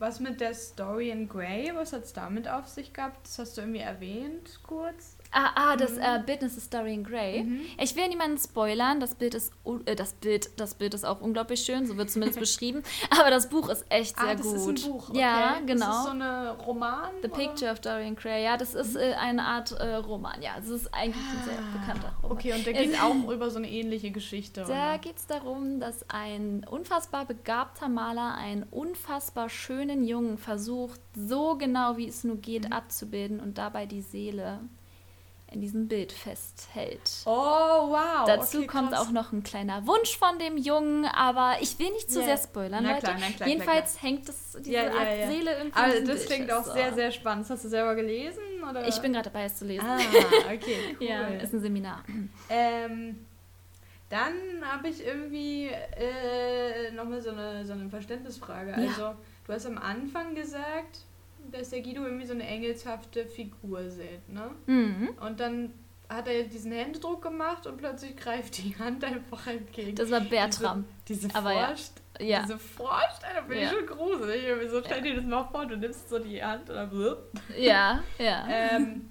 was mit der Story in Grey, was hat es damit auf sich gehabt? Das hast du irgendwie erwähnt, kurz. Ah, ah das äh, Bildnis ist Dorian Gray. Mhm. Ich will niemanden spoilern. Das Bild ist äh, das Bild, das Bild ist auch unglaublich schön, so wird zumindest (laughs) beschrieben. Aber das Buch ist echt sehr ah, das gut. ist ein Buch. Okay. Ja, Das genau. ist so eine Roman. The oder? Picture of Dorian Gray. Ja, das ist äh, eine Art äh, Roman. Ja, es ist eigentlich ein sehr bekannter Roman. Okay, und der geht auch über so eine ähnliche Geschichte. Da geht es darum, dass ein unfassbar begabter Maler einen unfassbar schönen Jungen versucht, so genau wie es nur geht, abzubilden und dabei die Seele in diesem Bild festhält. Oh, wow. Dazu okay, kommt auch noch ein kleiner Wunsch von dem Jungen, aber ich will nicht zu Ja. sehr spoilern, Na Leute. klar, na klar, Jedenfalls hängt das, diese Ja, ja, Art ja. Seele irgendwie Aber das Bild klingt auch so. sehr, sehr spannend. Hast du selber gelesen? Oder? Ich bin gerade dabei, es zu lesen. Ah, okay, (laughs) cool. Ja, ist ein Seminar. Ähm, dann habe ich irgendwie äh, nochmal so eine, so eine Verständnisfrage. Also, du hast am Anfang gesagt, dass der Guido irgendwie so eine engelshafte Figur sieht, ne? Mhm. Und dann hat er diesen Händedruck gemacht und plötzlich greift die Hand einfach entgegen. Das war Bertram. Diese, diese Aber ja. Ja. diese Vorstellung finde ich Ja. schon gruselig. So stell dir das mal vor, du nimmst so die Hand oder blub. Ja, (laughs) ja. Ähm,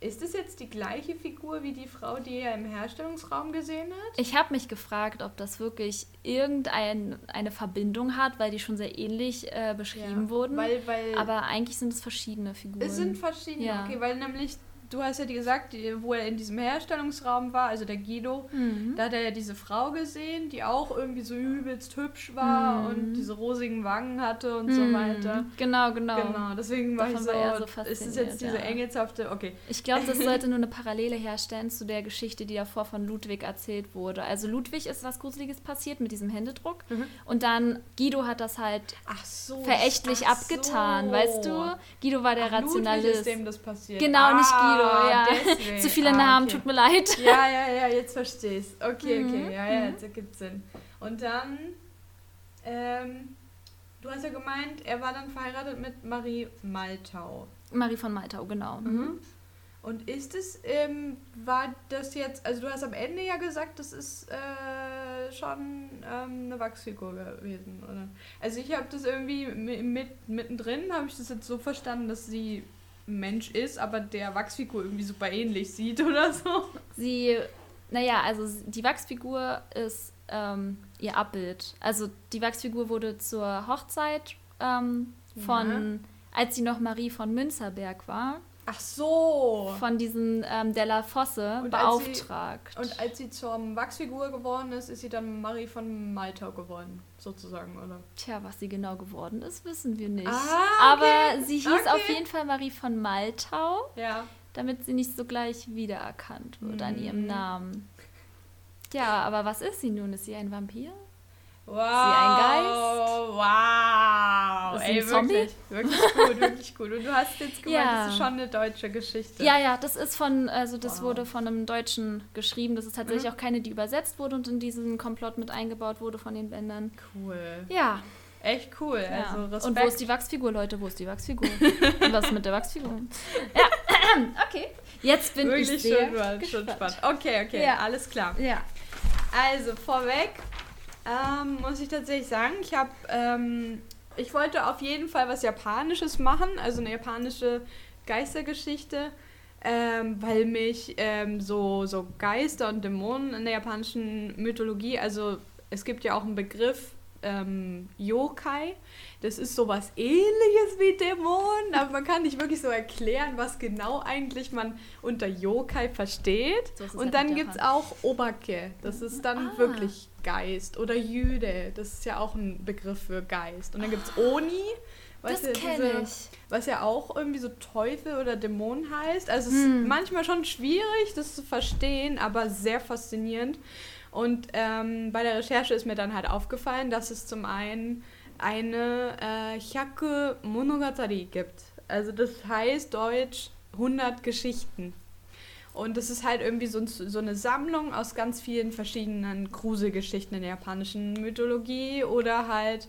ist das jetzt die gleiche Figur wie die Frau, die er im Herstellungsraum gesehen hat? Ich habe mich gefragt, ob das wirklich irgendeine Verbindung hat, weil die schon sehr ähnlich äh, beschrieben Ja, wurden. Weil, weil Aber eigentlich sind es verschiedene Figuren. es sind verschiedene, Ja. okay, weil nämlich, du hast ja gesagt, wo er in diesem Herstellungsraum war, also der Guido, Mhm. da hat er ja diese Frau gesehen, die auch irgendwie so übelst hübsch war Mhm. und diese rosigen Wangen hatte und so Mhm. weiter. Genau, genau. Genau, deswegen war Davon ich so, war so ist es fasziniert, jetzt diese ja. engelshafte, okay. Ich glaube, das sollte (laughs) nur eine Parallele herstellen zu der Geschichte, die davor von Ludwig erzählt wurde. Also Ludwig ist was Gruseliges passiert mit diesem Händedruck Mhm. und dann Guido hat das halt so. verächtlich abgetan, so. weißt du? Guido war der Ach, Ludwig Rationalist. ist dem das passiert. Genau, nicht Guido, Ah, ja. deswegen. Zu viele Ah, Namen, okay. tut mir leid. (laughs) Ja, ja, ja, jetzt verstehe ich's. Okay, okay, Mhm, ja, ja, mhm. jetzt ergibt Sinn. Und dann, ähm, du hast ja gemeint, er war dann verheiratet mit Marie Maltau. Marie von Maltau, genau. Mhm. Und ist es, ähm, war das jetzt, also du hast am Ende ja gesagt, das ist äh, schon ähm, eine Wachsfigur gewesen, oder? Also ich habe das irgendwie mi- mit, mittendrin, habe ich das jetzt so verstanden, dass sie Mensch ist, aber der Wachsfigur irgendwie super ähnlich sieht (laughs) oder so. Sie, naja, also die Wachsfigur ist ähm, ihr Abbild. Also die Wachsfigur wurde zur Hochzeit ähm, von, als sie noch Marie von Münzerberg war, Ach so. von diesen ähm, Della Fosse Und als sie- beauftragt. Und als sie zur Wachsfigur geworden ist, ist sie dann Marie von Maltau geworden, sozusagen, oder? Tja, was sie genau geworden ist, wissen wir nicht. Ah, okay. Aber sie hieß Okay. auf jeden Fall Marie von Maltau, Ja. damit sie nicht so gleich wiedererkannt wird an ihrem Mhm. Namen. Ja, aber was ist sie nun? Ist sie ein Vampir? Wow. ein Geist? Wow. Ist sie Ey, wirklich, wirklich gut, wirklich gut. Und du hast jetzt gemeint, Ja. das ist schon eine deutsche Geschichte. Ja, ja, das ist von, also das Wow. wurde von einem Deutschen geschrieben. Das ist tatsächlich Mhm. auch keine, die übersetzt wurde und in diesen Komplott mit eingebaut wurde von den Bändern. Cool. Ja. Echt cool. ja. Also Respekt. und wo ist die Wachsfigur, Leute? Wo ist die Wachsfigur? und was mit der Wachsfigur? Ja, (clears throat) okay. Jetzt bin Wirklich ich sehr schon, schon gespannt. spannend. Okay, okay, Ja. alles klar. Ja. Also vorweg ähm, muss ich tatsächlich sagen, ich habe, ähm, ich wollte auf jeden Fall was Japanisches machen, also eine japanische Geistergeschichte, ähm, weil mich ähm, so, so Geister und Dämonen in der japanischen Mythologie, also es gibt ja auch einen Begriff ähm, Yokai. Das ist sowas ähnliches wie Dämonen, aber man kann nicht wirklich so erklären, was genau eigentlich man unter Yokai versteht. So Und dann gibt es auch Obake. Das ist dann Ah. wirklich Geist. Oder Jüde. Das ist ja auch ein Begriff für Geist. Und dann gibt es Oni. Was Das ja diese- ich. Was ja auch irgendwie so Teufel oder Dämon heißt. Also es Hm. ist manchmal schon schwierig, das zu verstehen, aber sehr faszinierend. Und ähm, bei der Recherche ist mir dann halt aufgefallen, dass es zum einen eine äh, Hyaku Monogatari gibt. Also das heißt deutsch 100 Geschichten. Und das ist halt irgendwie so, so eine Sammlung aus ganz vielen verschiedenen Gruselgeschichten in der japanischen Mythologie oder halt,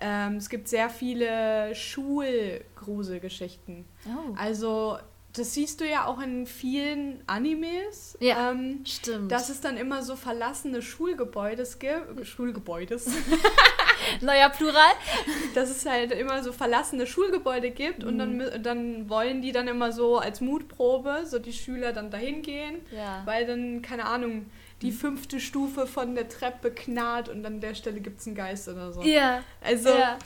ähm, es gibt sehr viele Schulgruselgeschichten. Oh. Also, das siehst du ja auch in vielen Animes. Ja. Ähm, Stimmt. dass es dann immer so verlassene Schulgebäudes gibt. Schulgebäudes. (laughs) Neuer Plural. dass es halt immer so verlassene Schulgebäude gibt und Mhm. dann, mü- dann wollen die dann immer so als Mutprobe, so die Schüler dann dahin gehen, Ja. weil dann, keine Ahnung, die Mhm. fünfte Stufe von der Treppe knarrt und an der Stelle gibt es einen Geist oder so. Ja. Also, ja.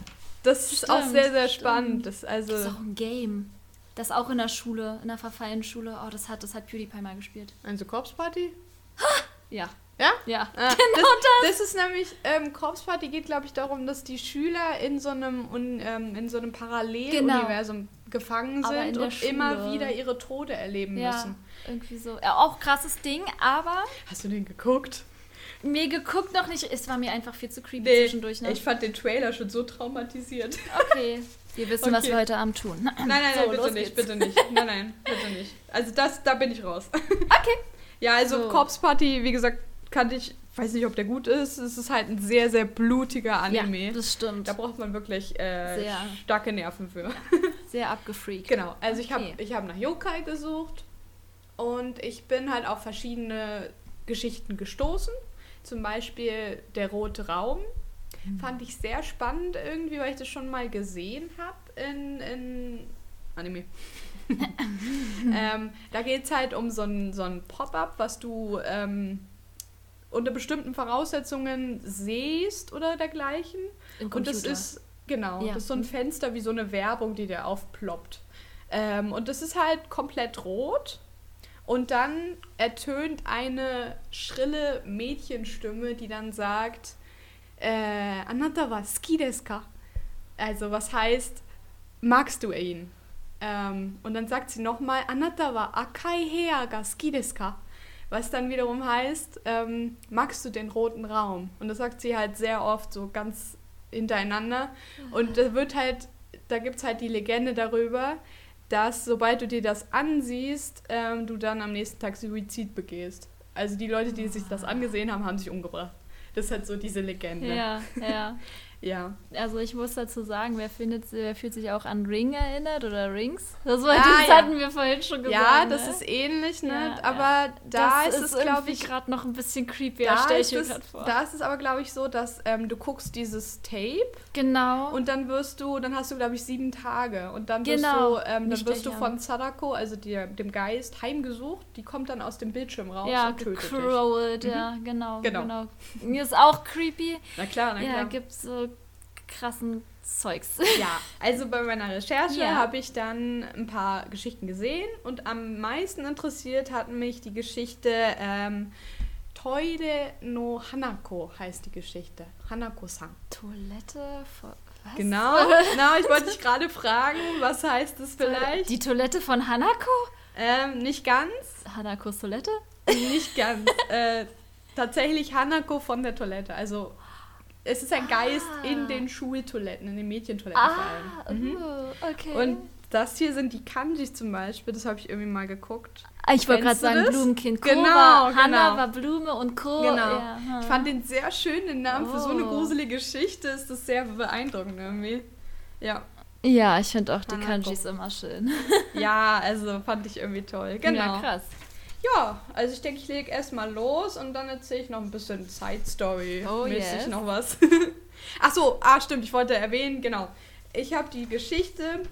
das ist auch Stimmt, sehr, sehr stimmt. spannend. Das, also, Das ist auch ein Game. Das auch in der Schule, in der verfallenen Schule. Oh, das hat, das hat PewDiePie mal gespielt. also Corpse Party? Ja. Ja? Ja. Ah, (laughs) Genau das, das ist nämlich, ähm, Corpse Party geht, glaube ich, darum, dass die Schüler in so einem, un, ähm, in so einem Paralleluniversum gefangen Aber in sind und immer Schule. wieder ihre Tode erleben Ja, müssen. irgendwie so. Ja, auch krasses Ding, aber Hast du den geguckt? mir geguckt noch nicht. Es war mir einfach viel zu creepy Nee, zwischendurch. Ne? Ich fand den Trailer schon so traumatisiert. Okay. (laughs) Wir wissen, was Okay. wir heute Abend tun. Nein, nein, So, nein, bitte los nicht, bitte nicht. Nein, nein, bitte nicht. Also das, da bin ich raus. (laughs) Okay. Ja, also So. Corpse Party, wie gesagt, kannte ich, weiß nicht, ob der gut ist. Es ist halt ein sehr, sehr blutiger Anime. Ja, das stimmt. da braucht man wirklich äh, Sehr. starke Nerven für. (laughs) Sehr abgefreakt. Genau, also ich habe Okay. ich hab nach Yokai gesucht und ich bin halt auf verschiedene Geschichten gestoßen. Zum Beispiel Der Rote Raum. Fand ich sehr spannend irgendwie, weil ich das schon mal gesehen habe in, in Anime. (laughs) ähm, da geht es halt um so ein, so ein Pop-up, was du ähm, unter bestimmten Voraussetzungen siehst oder dergleichen. Im Und das ist, genau, Ja. das ist so ein Fenster wie so eine Werbung, die dir aufploppt. Ähm, und das ist halt komplett rot. Und dann ertönt eine schrille Mädchenstimme, die dann sagt, äh, Anata wa ski desu ka? Also was heißt, magst du ihn? Ähm, und dann sagt sie nochmal, Anata wa akai hea ga ski desu ka? Was dann wiederum heißt, ähm, magst du den roten Raum? Und das sagt sie halt sehr oft so ganz hintereinander. Und da wird halt, da gibt es halt die Legende darüber, dass sobald du dir das ansiehst, ähm, du dann am nächsten Tag Suizid begehst. Also die Leute, die sich das angesehen haben, haben sich umgebracht. Das ist halt so diese Legende. Ja, ja. Ja. Also ich muss dazu sagen, wer, findet, wer fühlt sich auch an Ring erinnert oder Rings? Das, war, Ah, das ja. hatten wir vorhin schon gesagt. Ja, das ne? ist ähnlich, ne? Ja, aber ja. da das ist es, glaube ich, gerade noch ein bisschen creepy. da stell ist, ich mir es, grad vor. da ist es aber, glaube ich, so, dass ähm, du guckst dieses Tape genau. und dann wirst du, dann hast du, glaube ich, sieben Tage und dann Genau. wirst du, ähm, dann wirst du von Sadako, also dir, dem Geist, heimgesucht. Die kommt dann aus dem Bildschirm raus ja, und tötet dich. gecrawled, ja, genau, Genau. genau. Mir ist auch creepy. Na klar, na Ja, klar. gibt's so krassen Zeugs. Ja, also bei meiner Recherche Ja. habe ich dann ein paar Geschichten gesehen und am meisten interessiert hat mich die Geschichte ähm, Toire no Hanako heißt die Geschichte. Hanako-san. Toilette von. Was? Genau, (laughs) genau, ich wollte dich gerade fragen, was heißt das vielleicht? Die Toilette von Hanako? Ähm, nicht ganz, Hanakos Toilette? nicht ganz. äh, tatsächlich Hanako von der Toilette. Also es ist ein Geist Ah. in den Schultoiletten, in den Mädchentoiletten vor Ah, allem. Mhm. uh, okay. Und das hier sind die Kanjis zum Beispiel, das habe ich irgendwie mal geguckt. Ah, ich wollte gerade sagen, das? Blumenkind. Ko Genau, war, Hanna genau. war Blume und Ko. Genau. Ja, hm. Ich fand den sehr schön, den Namen. Für so eine Oh. gruselige Geschichte ist das sehr beeindruckend irgendwie. Ja. ja, ich finde auch die Hanako. Kanjis immer schön. Ja, (laughs) also fand ich irgendwie toll. Genau. Ja, krass. Ja, also ich denke, ich lege erstmal los und dann erzähle ich noch ein bisschen Side-Story-mäßig Oh, yes. noch was. (laughs) Ach so, ah stimmt, ich wollte erwähnen, genau. Ich habe die Geschichte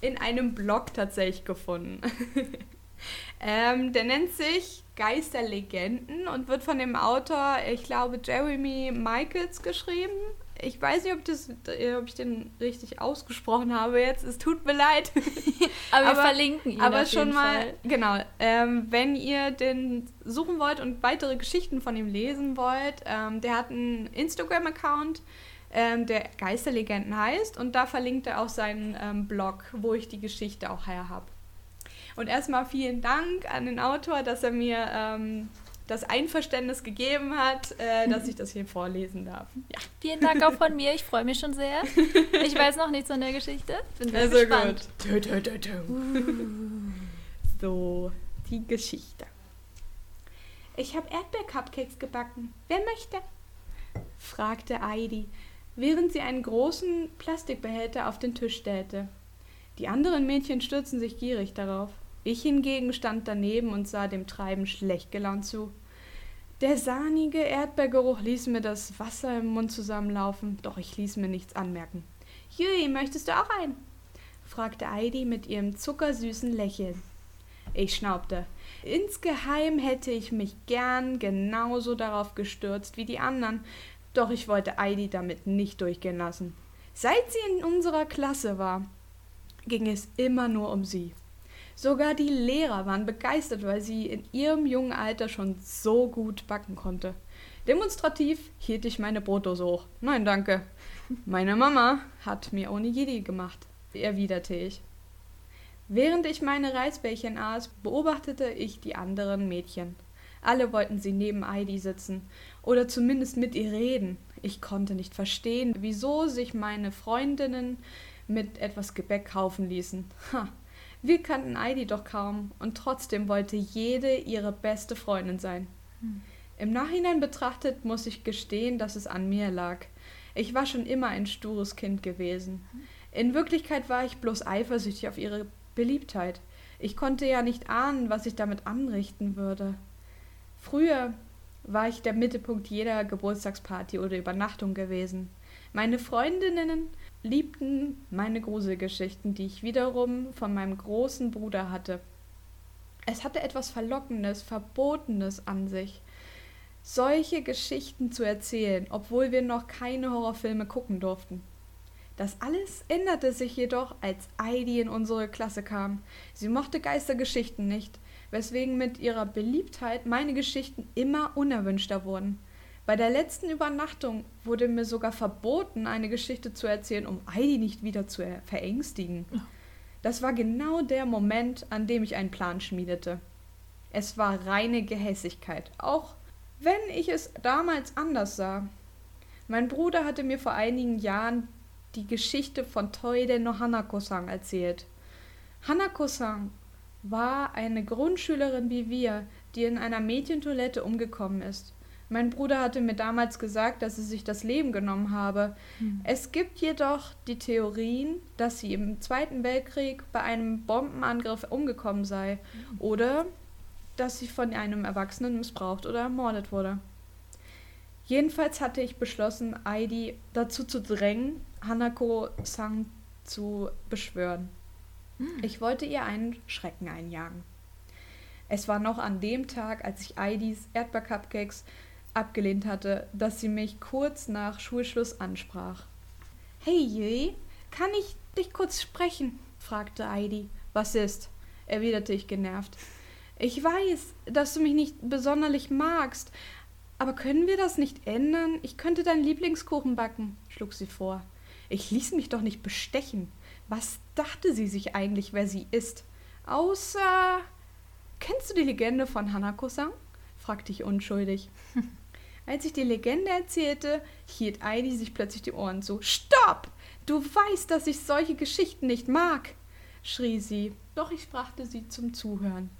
in einem Blog tatsächlich gefunden. (laughs) ähm, der nennt sich Geisterlegenden und wird von dem Autor, ich glaube, Jeremy Michaels geschrieben. Ich weiß nicht, ob, das, äh, ob ich den richtig ausgesprochen habe jetzt. Es tut mir leid. (laughs) Aber wir Aber- verlinken ihn Aber auf schon jeden mal, Fall. genau, ähm, wenn ihr den suchen wollt und weitere Geschichten von ihm lesen wollt, ähm, der hat einen Instagram-Account, ähm, der Geisterlegenden heißt und da verlinkt er auch seinen ähm, Blog, wo ich die Geschichte auch her habe. Und erstmal vielen Dank an den Autor, dass er mir ähm, das Einverständnis gegeben hat, äh, dass ich das hier vorlesen darf. Ja, Vielen Dank auch von mir. Ich freue mich schon sehr. Ich weiß noch nichts von der Geschichte. Bin sehr also gespannt. gut. Tö, tö, tö, tö. So, die Geschichte. Ich habe Erdbeer-Cupcakes gebacken. Wer möchte? fragte Heidi, während sie einen großen Plastikbehälter auf den Tisch stellte. Die anderen Mädchen stürzten sich gierig darauf. Ich hingegen stand daneben und sah dem Treiben schlecht gelaunt zu. Der sahnige Erdbeergeruch ließ mir das Wasser im Mund zusammenlaufen, doch ich ließ mir nichts anmerken. Jui, möchtest du auch einen? fragte Heidi mit ihrem zuckersüßen Lächeln. Ich schnaubte. Insgeheim hätte ich mich gern genauso darauf gestürzt wie die anderen, doch ich wollte Heidi damit nicht durchgehen lassen. Seit sie in unserer Klasse war, ging es immer nur um sie. Sogar die Lehrer waren begeistert, weil sie in ihrem jungen Alter schon so gut backen konnte. Demonstrativ hielt ich meine Brotdose hoch. Nein, danke. Meine Mama hat mir Jedi gemacht, erwiderte ich. Während ich meine Reisbällchen aß, beobachtete ich die anderen Mädchen. Alle wollten sie neben Heidi sitzen oder zumindest mit ihr reden. Ich konnte nicht verstehen, wieso sich meine Freundinnen mit etwas Gebäck kaufen ließen. Ha, wir kannten Heidi doch kaum und trotzdem wollte jede ihre beste Freundin sein. Im Nachhinein betrachtet muss ich gestehen, dass es an mir lag. Ich war schon immer ein stures Kind gewesen. In Wirklichkeit war ich bloß eifersüchtig auf ihre Beliebtheit. Ich konnte ja nicht ahnen, was ich damit anrichten würde. Früher war ich der Mittelpunkt jeder Geburtstagsparty oder Übernachtung gewesen. Meine Freundinnen liebten meine Gruselgeschichten, die ich wiederum von meinem großen Bruder hatte. Es hatte etwas Verlockendes, Verbotenes an sich, solche Geschichten zu erzählen, obwohl wir noch keine Horrorfilme gucken durften. Das alles änderte sich jedoch, als Heidi in unsere Klasse kam. Sie mochte Geistergeschichten nicht, weswegen mit ihrer Beliebtheit meine Geschichten immer unerwünschter wurden. Bei der letzten Übernachtung wurde mir sogar verboten, eine Geschichte zu erzählen, um Heidi nicht wieder zu verängstigen. Das war genau der Moment, an dem ich einen Plan schmiedete. Es war reine Gehässigkeit, auch wenn ich es damals anders sah. Mein Bruder hatte mir vor einigen Jahren die Geschichte von Toide no Hanako-san erzählt. Hanako-san war eine Grundschülerin wie wir, die in einer Mädchentoilette umgekommen ist. Mein Bruder hatte mir damals gesagt, dass sie sich das Leben genommen habe. Hm. Es gibt jedoch die Theorien, dass sie im Zweiten Weltkrieg bei einem Bombenangriff umgekommen sei hm. oder dass sie von einem Erwachsenen missbraucht oder ermordet wurde. Jedenfalls hatte ich beschlossen, Heidi dazu zu drängen, Hanako-san zu beschwören. Hm. Ich wollte ihr einen Schrecken einjagen. Es war noch an dem Tag, als ich Heidis Erdbeercupcakes abgelehnt hatte, dass sie mich kurz nach Schulschluss ansprach. Hey Jui, kann ich dich kurz sprechen? fragte Heidi. Was ist? erwiderte ich genervt. Ich weiß, dass du mich nicht besonderlich magst, aber können wir das nicht ändern? Ich könnte deinen Lieblingskuchen backen, schlug sie vor. Ich ließ mich doch nicht bestechen. Was dachte sie sich eigentlich, wer sie ist? Außer. Kennst du die Legende von Hanako-san? fragte ich unschuldig. (laughs) Als ich die Legende erzählte, hielt Heidi sich plötzlich die Ohren zu. Stopp! Du weißt, dass ich solche Geschichten nicht mag! schrie sie, doch ich brachte sie zum Zuhören.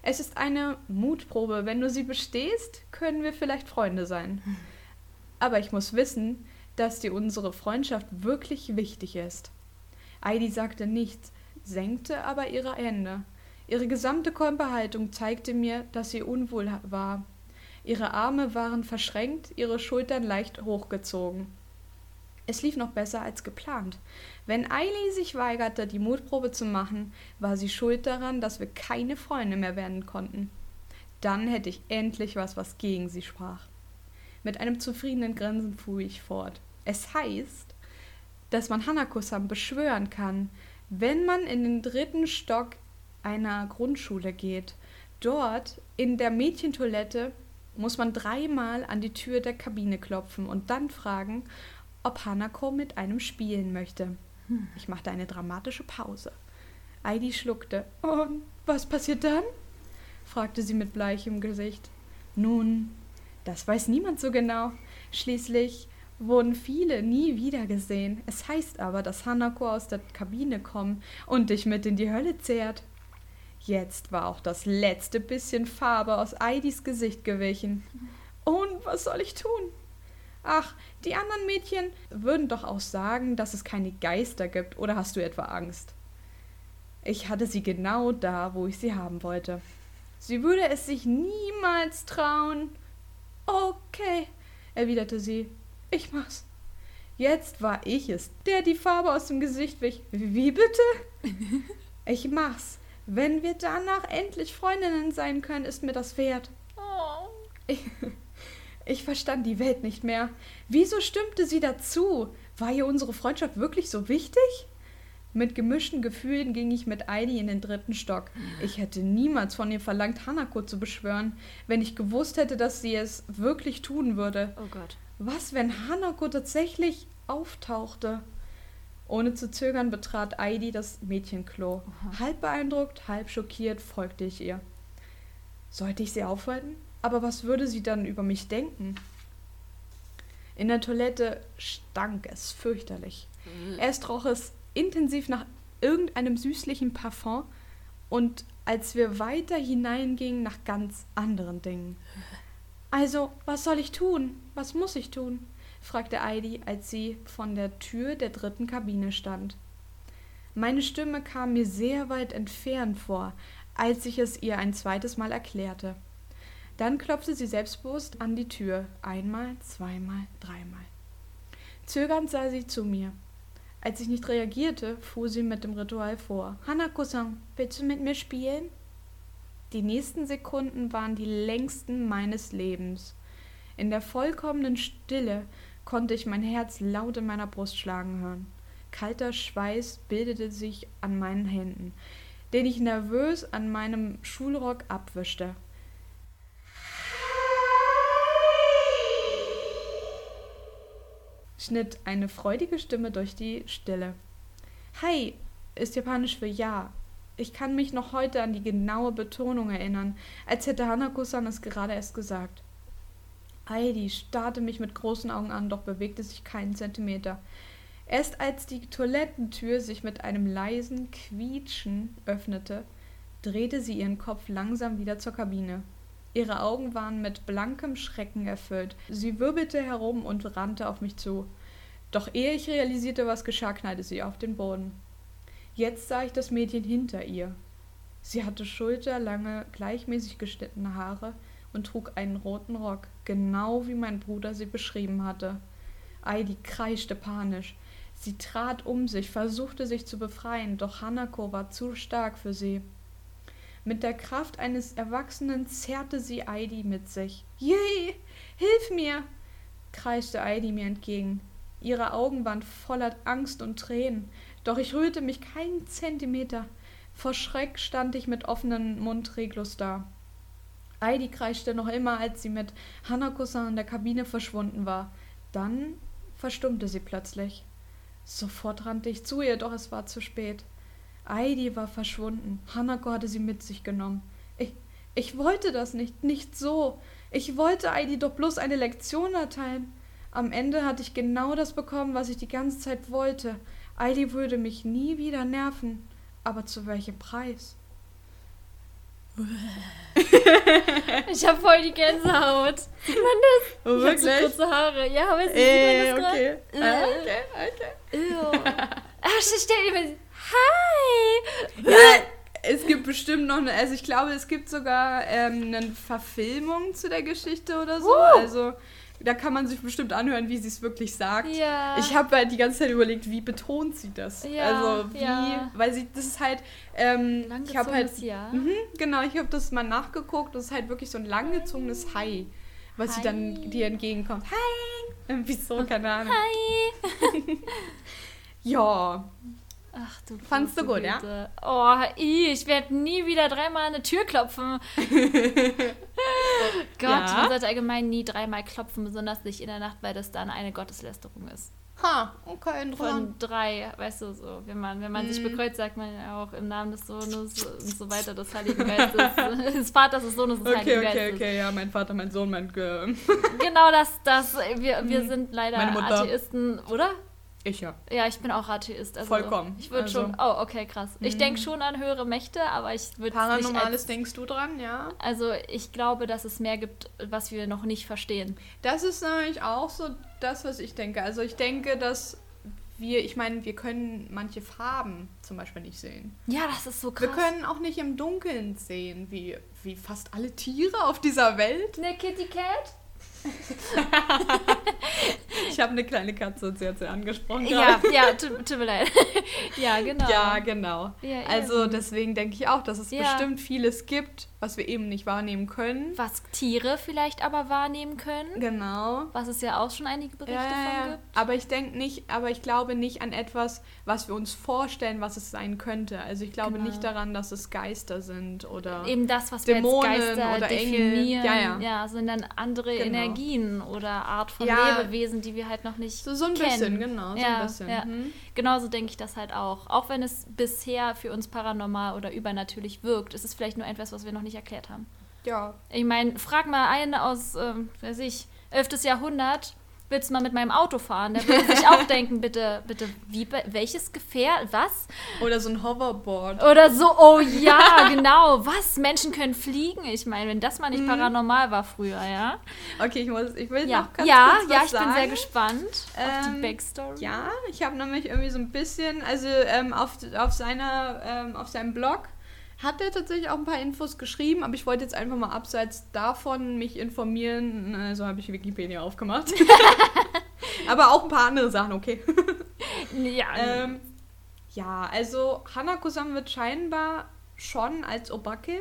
Es ist eine Mutprobe. Wenn du sie bestehst, können wir vielleicht Freunde sein. Aber ich muss wissen, dass dir unsere Freundschaft wirklich wichtig ist. Heidi sagte nichts, senkte aber ihre Hände. Ihre gesamte Körperhaltung zeigte mir, dass sie unwohl war. Ihre Arme waren verschränkt, ihre Schultern leicht hochgezogen. Es lief noch besser als geplant. Wenn Eileen sich weigerte, die Mutprobe zu machen, war sie schuld daran, dass wir keine Freunde mehr werden konnten. Dann hätte ich endlich was, was gegen sie sprach. Mit einem zufriedenen Grinsen fuhr ich fort. Es heißt, dass man Hanako-san beschwören kann, wenn man in den dritten Stock einer Grundschule geht. Dort in der Mädchentoilette muss man dreimal an die Tür der Kabine klopfen und dann fragen, ob Hanako mit einem spielen möchte. Hm. Ich machte eine dramatische Pause. Heidi schluckte. Und was passiert dann? fragte sie mit bleichem Gesicht. Nun, das weiß niemand so genau. Schließlich wurden viele nie wieder gesehen. Es heißt aber, dass Hanako aus der Kabine kommt und dich mit in die Hölle zehrt. Jetzt war auch das letzte bisschen Farbe aus Eidis Gesicht gewichen. Und was soll ich tun? Ach, die anderen Mädchen würden doch auch sagen, dass es keine Geister gibt, oder hast du etwa Angst? Ich hatte sie genau da, wo ich sie haben wollte. Sie würde es sich niemals trauen. Okay, erwiderte sie. Ich mach's. Jetzt war ich es, der die Farbe aus dem Gesicht wich. Wie bitte? (laughs) Ich mach's. Wenn wir danach endlich Freundinnen sein können, ist mir das wert. Oh. Ich, ich verstand die Welt nicht mehr. Wieso stimmte sie dazu? War ihr unsere Freundschaft wirklich so wichtig? Mit gemischten Gefühlen ging ich mit Heidi in den dritten Stock. Ich hätte niemals von ihr verlangt, Hanako zu beschwören, wenn ich gewusst hätte, dass sie es wirklich tun würde. Oh Gott. Was, wenn Hanako tatsächlich auftauchte? Ohne zu zögern betrat Heidi das Mädchenklo. Aha. Halb beeindruckt, halb schockiert folgte ich ihr. Sollte ich sie aufhalten? Aber was würde sie dann über mich denken? In der Toilette stank es fürchterlich. Mhm. Erst roch es intensiv nach irgendeinem süßlichen Parfum und als wir weiter hineingingen nach ganz anderen Dingen. Also, was soll ich tun? Was muss ich tun? Fragte Heidi, als sie von der Tür der dritten Kabine stand. Meine Stimme kam mir sehr weit entfernt vor, als ich es ihr ein zweites Mal erklärte. Dann klopfte sie selbstbewusst an die Tür, einmal, zweimal, dreimal. Zögernd sah sie zu mir. Als ich nicht reagierte, fuhr sie mit dem Ritual vor. Hanako-san, willst du mit mir spielen? Die nächsten Sekunden waren die längsten meines Lebens. In der vollkommenen Stille konnte ich mein Herz laut in meiner Brust schlagen hören. Kalter Schweiß bildete sich an meinen Händen, den ich nervös an meinem Schulrock abwischte. schnitt eine freudige Stimme durch die Stille. Hi ist japanisch für Ja. Ich kann mich noch heute an die genaue Betonung erinnern, als hätte Hanako-san es gerade erst gesagt. Heidi starrte mich mit großen Augen an, doch bewegte sich keinen Zentimeter. Erst als die Toilettentür sich mit einem leisen Quietschen öffnete, drehte sie ihren Kopf langsam wieder zur Kabine. Ihre Augen waren mit blankem Schrecken erfüllt. Sie wirbelte herum und rannte auf mich zu. Doch ehe ich realisierte, was geschah, knallte sie auf den Boden. Jetzt sah ich das Mädchen hinter ihr. Sie hatte schulterlange, gleichmäßig geschnittene Haare und trug einen roten Rock, genau wie mein Bruder sie beschrieben hatte. Heidi kreischte panisch. Sie trat um sich, versuchte sich zu befreien, doch Hanako war zu stark für sie. Mit der Kraft eines Erwachsenen zerrte sie Heidi mit sich. Je, hilf mir! kreischte Heidi mir entgegen. Ihre Augen waren voller Angst und Tränen, doch ich rührte mich keinen Zentimeter. Vor Schreck stand ich mit offenem Mund reglos da. Heidi kreischte noch immer, als sie mit Hanako-san in der Kabine verschwunden war. Dann verstummte sie plötzlich. Sofort rannte ich zu ihr, doch es war zu spät. Heidi war verschwunden. Hanako hatte sie mit sich genommen. Ich, ich wollte das nicht, nicht so. Ich wollte Heidi doch bloß eine Lektion erteilen. Am Ende hatte ich genau das bekommen, was ich die ganze Zeit wollte. Heidi würde mich nie wieder nerven. Aber zu welchem Preis? (laughs) ich habe voll die Gänsehaut. Sieht man das? Oh, ich habe so kurze Haare. Ja, aber äh, sieht man das okay. Äh, okay, okay. Ach, (laughs) stell dir. Hi! Ja, es gibt bestimmt noch eine, also ich glaube, es gibt sogar ähm, eine Verfilmung zu der Geschichte oder so. Uh. Also da kann man sich bestimmt anhören, wie sie es wirklich sagt. Ja. Ich habe halt die ganze Zeit überlegt, wie betont sie das? Ja, also wie, ja. weil sie, das ist halt, ähm, ich habe halt, ja. Mh, genau, ich habe das mal nachgeguckt, das ist halt wirklich so ein langgezogenes Hi, was Hi. sie dann dir entgegenkommt. Hi! Irgendwie so, keine Ahnung. Hi! (laughs) ja, Ach du Fandst du gut, Güte. ja? Oh, ich werde nie wieder dreimal an eine Tür klopfen. (laughs) Gott, ja? man sollte allgemein nie dreimal klopfen, besonders nicht in der Nacht, weil das dann eine Gotteslästerung ist. Ha, okay, Von drei, weißt du, so, wenn man, wenn man mm. sich mhm. bekreuzt, sagt man ja auch im Namen des Sohnes und so weiter, des Heiligen Geistes, (laughs) des Vaters, des Sohnes, des okay, Heiligen okay, Geistes. Okay, okay, ja, mein Vater, mein Sohn, mein... Ge genau das, das, wir, wir mhm. sind leider Atheisten, oder? Ich ja. Ja, ich bin auch Atheist. Also Vollkommen. Ich würde also. schon. Oh, okay, krass. Ich mhm. denke schon an höhere Mächte, aber ich würde Paranormales als, denkst du dran, ja? Also ich glaube, dass es mehr gibt, was wir noch nicht verstehen. Das ist nämlich auch so das, was ich denke. Also ich denke, dass wir, ich meine, wir können manche Farben zum Beispiel nicht sehen. Ja, das ist so krass. Wir können auch nicht im Dunkeln sehen, wie, wie fast alle Tiere auf dieser Welt. Eine Kitty Cat? (laughs) ich habe eine kleine Katze und sie hat sie angesprochen. Ja, ja, tut, mir leid. (laughs) ja, genau. Ja, genau. Ja, also deswegen denke ich auch, dass es ja. bestimmt vieles gibt, was wir eben nicht wahrnehmen können. Was Tiere vielleicht aber wahrnehmen können. Genau. Was es ja auch schon einige Berichte ja, von gibt. Aber ich denke nicht, aber ich glaube nicht an etwas, was wir uns vorstellen, was es sein könnte. Also ich glaube genau. nicht daran, dass es Geister sind oder eben das, was Dämonen wir als Geister oder definieren. Engel. Ja, ja. ja, sondern andere genau. Energien oder Art von ja. Lebewesen, die wir halt noch nicht so, so ein kennen. bisschen, genau, so ja, ein bisschen. Ja. Mhm. Genauso denke ich das halt auch. Auch wenn es bisher für uns paranormal oder übernatürlich wirkt, ist es vielleicht nur etwas, was wir noch nicht erklärt haben. Ja. Ich meine, frag mal einen aus, ähm, weiß ich, 11. Jahrhundert, willst du mal mit meinem Auto fahren? Der würde sich auch (laughs) denken, bitte, bitte, wie, welches Gefährt, was? Oder so ein Hoverboard. Oder so, oh ja, (laughs) genau, was? Menschen können fliegen? Ich meine, wenn das mal nicht mhm. paranormal war früher, ja? Okay, ich, muss, ich will ja. noch ganz ja, kurz Ja, was ich sagen. bin sehr gespannt ähm, auf die ähm, Backstory. Ja, ich habe nämlich irgendwie so ein bisschen, also ähm, auf, auf, seiner, ähm, auf seinem Blog hat er tatsächlich auch ein paar Infos geschrieben, aber ich wollte jetzt einfach mal abseits davon mich informieren. Also habe ich Wikipedia aufgemacht. (laughs) aber auch ein paar andere Sachen, okay. ja. Ähm, ja, also Hanako-san wird scheinbar schon als Obake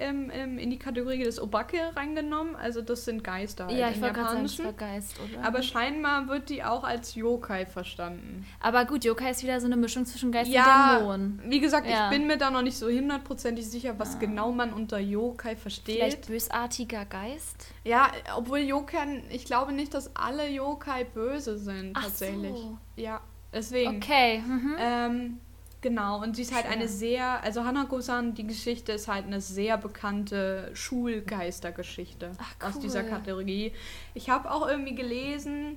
ähm, ähm, in die Kategorie des Obake reingenommen. Also das sind Geister. ja, halt ich wollte gerade sagen, Geist, oder? Aber scheinbar wird die auch als Yokai verstanden. Aber gut, Yokai ist wieder so eine Mischung zwischen Geist und Ja, Dämon. wie gesagt, Ja. ich bin mir da noch nicht so hundertprozentig sicher, was genau man unter Yokai versteht. Vielleicht bösartiger Geist? Ja, obwohl Yokai, ich glaube nicht, dass alle Yokai böse sind, Ach tatsächlich. so. Ja, deswegen. Okay. Mhm. Ähm, genau, und sie ist halt Schön. eine sehr, also Hanako-san, die Geschichte ist halt eine sehr bekannte Schulgeistergeschichte Ach, aus dieser cool. Kategorie. Ich habe auch irgendwie gelesen,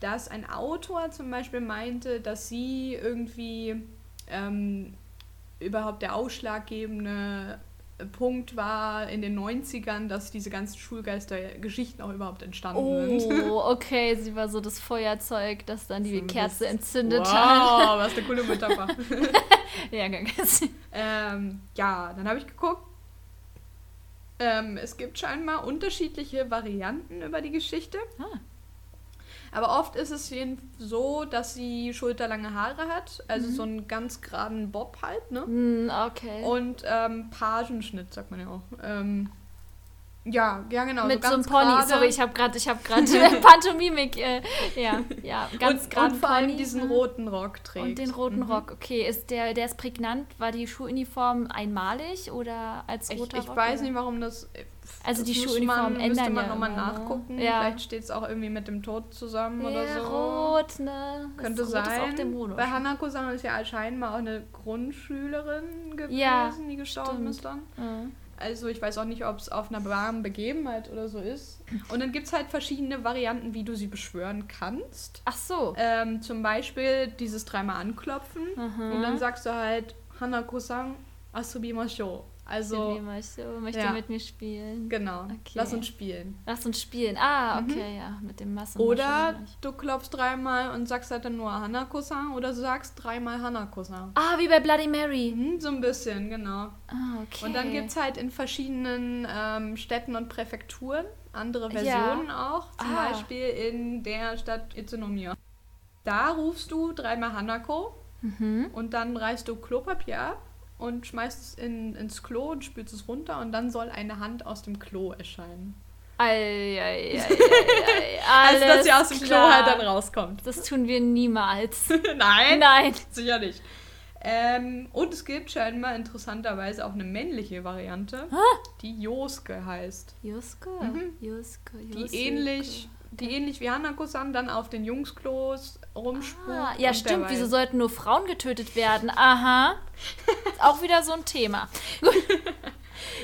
dass ein Autor zum Beispiel meinte, dass sie irgendwie ähm, überhaupt der ausschlaggebende Punkt war in den 90ern, dass diese ganzen Schulgeistergeschichten auch überhaupt entstanden sind. Oh, (laughs) okay, sie war so das Feuerzeug, das dann die So, Kerze entzündet wow, hat. was eine coole Metapher. (laughs) (laughs) Ja, ganz. Ähm, ja, dann habe ich geguckt. Ähm, es gibt scheinbar unterschiedliche Varianten über die Geschichte. Ah. Aber oft ist es so, dass sie schulterlange Haare hat. Mhm. Also so einen ganz geraden Bob halt, ne? Hm, okay. Und ähm, Pagenschnitt, sagt man ja auch. Ähm, ja, ja, genau. Mit so einem ganz Pony. gerade. Sorry, ich habe gerade ich gerade (laughs) Pantomimik. Äh, ja, ja, ganz und, gerade und vor allem diesen Mhm. roten Rock trägt. Und den roten Mhm. Rock, okay. Ist der, der ist prägnant? War die Schuluniform einmalig oder als Ich, roter ich Rock? weiß oder? nicht, warum das. Also das die muss Schuluniformen man, müsste ändern man ja nochmal ne? nachgucken. Ja. Vielleicht steht es auch irgendwie mit dem Tod zusammen oder Ja, so. rot, ne? Das Könnte Rot sein. Bei Hanako-san ist ja scheinbar auch eine Grundschülerin gewesen, Ja, die gestorben stimmt. ist dann. Ja. Also ich weiß auch nicht, ob es auf einer warmen Begebenheit oder so ist. Und dann gibt es halt verschiedene Varianten, wie du sie beschwören kannst. Ach so. Ähm, zum Beispiel dieses dreimal anklopfen. Mhm. Und dann sagst du halt Hanako-san asubimashou. Also, Also, möchte ja. mit mir spielen. genau. Okay. Lass uns spielen. Lass uns spielen. Ah, Mhm. okay, ja, mit dem Massen. Oder du klopfst dreimal und sagst halt dann nur Hanako-san oder du sagst dreimal Hanako-san. Ah, wie bei Bloody Mary. Mhm, so ein bisschen, genau. Ah, okay. Und dann gibt es halt in verschiedenen ähm, Städten und Präfekturen andere Ja. Versionen auch. Zum Ah. Beispiel in der Stadt Itsunomiya. Da rufst du dreimal Hanako Mhm. und dann reißt du Klopapier ab und schmeißt es in, ins Klo und spülst es runter und dann soll eine Hand aus dem Klo erscheinen. Ei, ei, ei, ei, (laughs) ei, Also, dass sie aus dem Klo klar. halt dann rauskommt. Das tun wir niemals. (laughs) Nein, Nein. sicher nicht. Ähm, und es gibt scheinbar interessanterweise auch eine männliche Variante, die Josuke heißt. Juske, Mhm. Juske, Die Juske. ähnlich, die ähnlich wie Hanako-san dann auf den Jungsklos rumspukt. Ah, ja, stimmt. Wieso sollten nur Frauen getötet werden? Aha. Ist (laughs) auch wieder so ein Thema.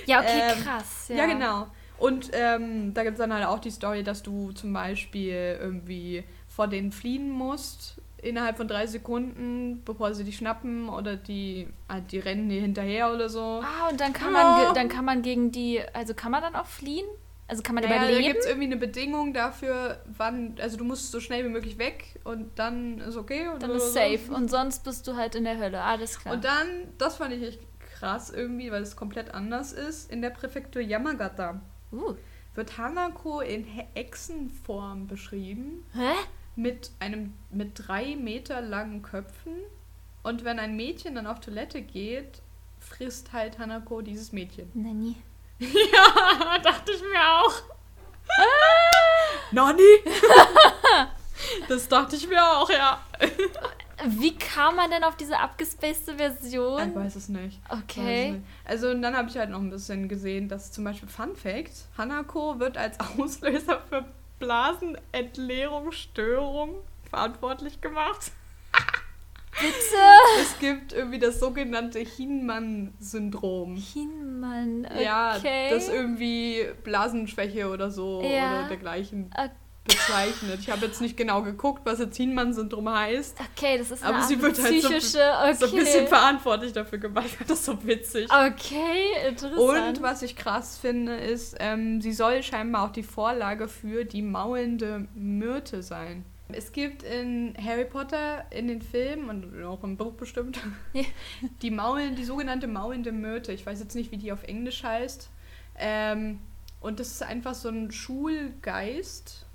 Ja, okay, Ähm, krass. Ja, Ja, genau. Und ähm, da gibt es dann halt auch die Story, dass du zum Beispiel irgendwie vor denen fliehen musst innerhalb von drei Sekunden, bevor sie dich schnappen oder die, halt, die rennen dir hinterher oder so. Ah, und dann kann Ja. man, dann kann man gegen die, also kann man dann auch fliehen? Also kann man Naja, da überleben? gibt es irgendwie eine Bedingung dafür, wann, also du musst so schnell wie möglich weg und dann ist okay. Und Dann ist safe. Und sonst bist du halt in der Hölle. Alles klar. Und dann, das fand ich echt krass irgendwie, weil es komplett anders ist, in der Präfektur Yamagata uh. wird Hanako in Echsenform beschrieben. Hä? mit einem mit drei Meter langen Köpfen und wenn ein Mädchen dann auf Toilette geht, frisst halt Hanako dieses Mädchen. Nani. Ja, (laughs) dachte ich mir auch. Nani? (laughs) das dachte ich mir auch, ja. Wie kam man denn auf diese abgespacede Version? Ich weiß es nicht. Es Okay. nicht. Also und dann habe ich halt noch ein bisschen gesehen, dass zum Beispiel Fun Fact, Hanako wird als (laughs) Auslöser für Blasenentleerungsstörung verantwortlich gemacht. Bitte? Es gibt irgendwie das sogenannte Hinman-Syndrom. Hinmann. Okay. Ja, das irgendwie Blasenschwäche oder so Ja. oder dergleichen Okay. bezeichnet. Ich habe jetzt nicht genau geguckt, was jetzt Hinman-Syndrom heißt. Okay, das ist eine Aber sie wird halt so- psychische, okay. So ein bisschen verantwortlich dafür gemacht. Das so witzig. Okay, interessant. Und was ich krass finde, ist, ähm, sie soll scheinbar auch die Vorlage für die maulende Myrte sein. Es gibt in Harry Potter in den Filmen und auch im Buch bestimmt (laughs) die Maulen, die sogenannte maulende Myrte. Ich weiß jetzt nicht, wie die auf Englisch heißt. Ähm, und das ist einfach so ein Schulgeist,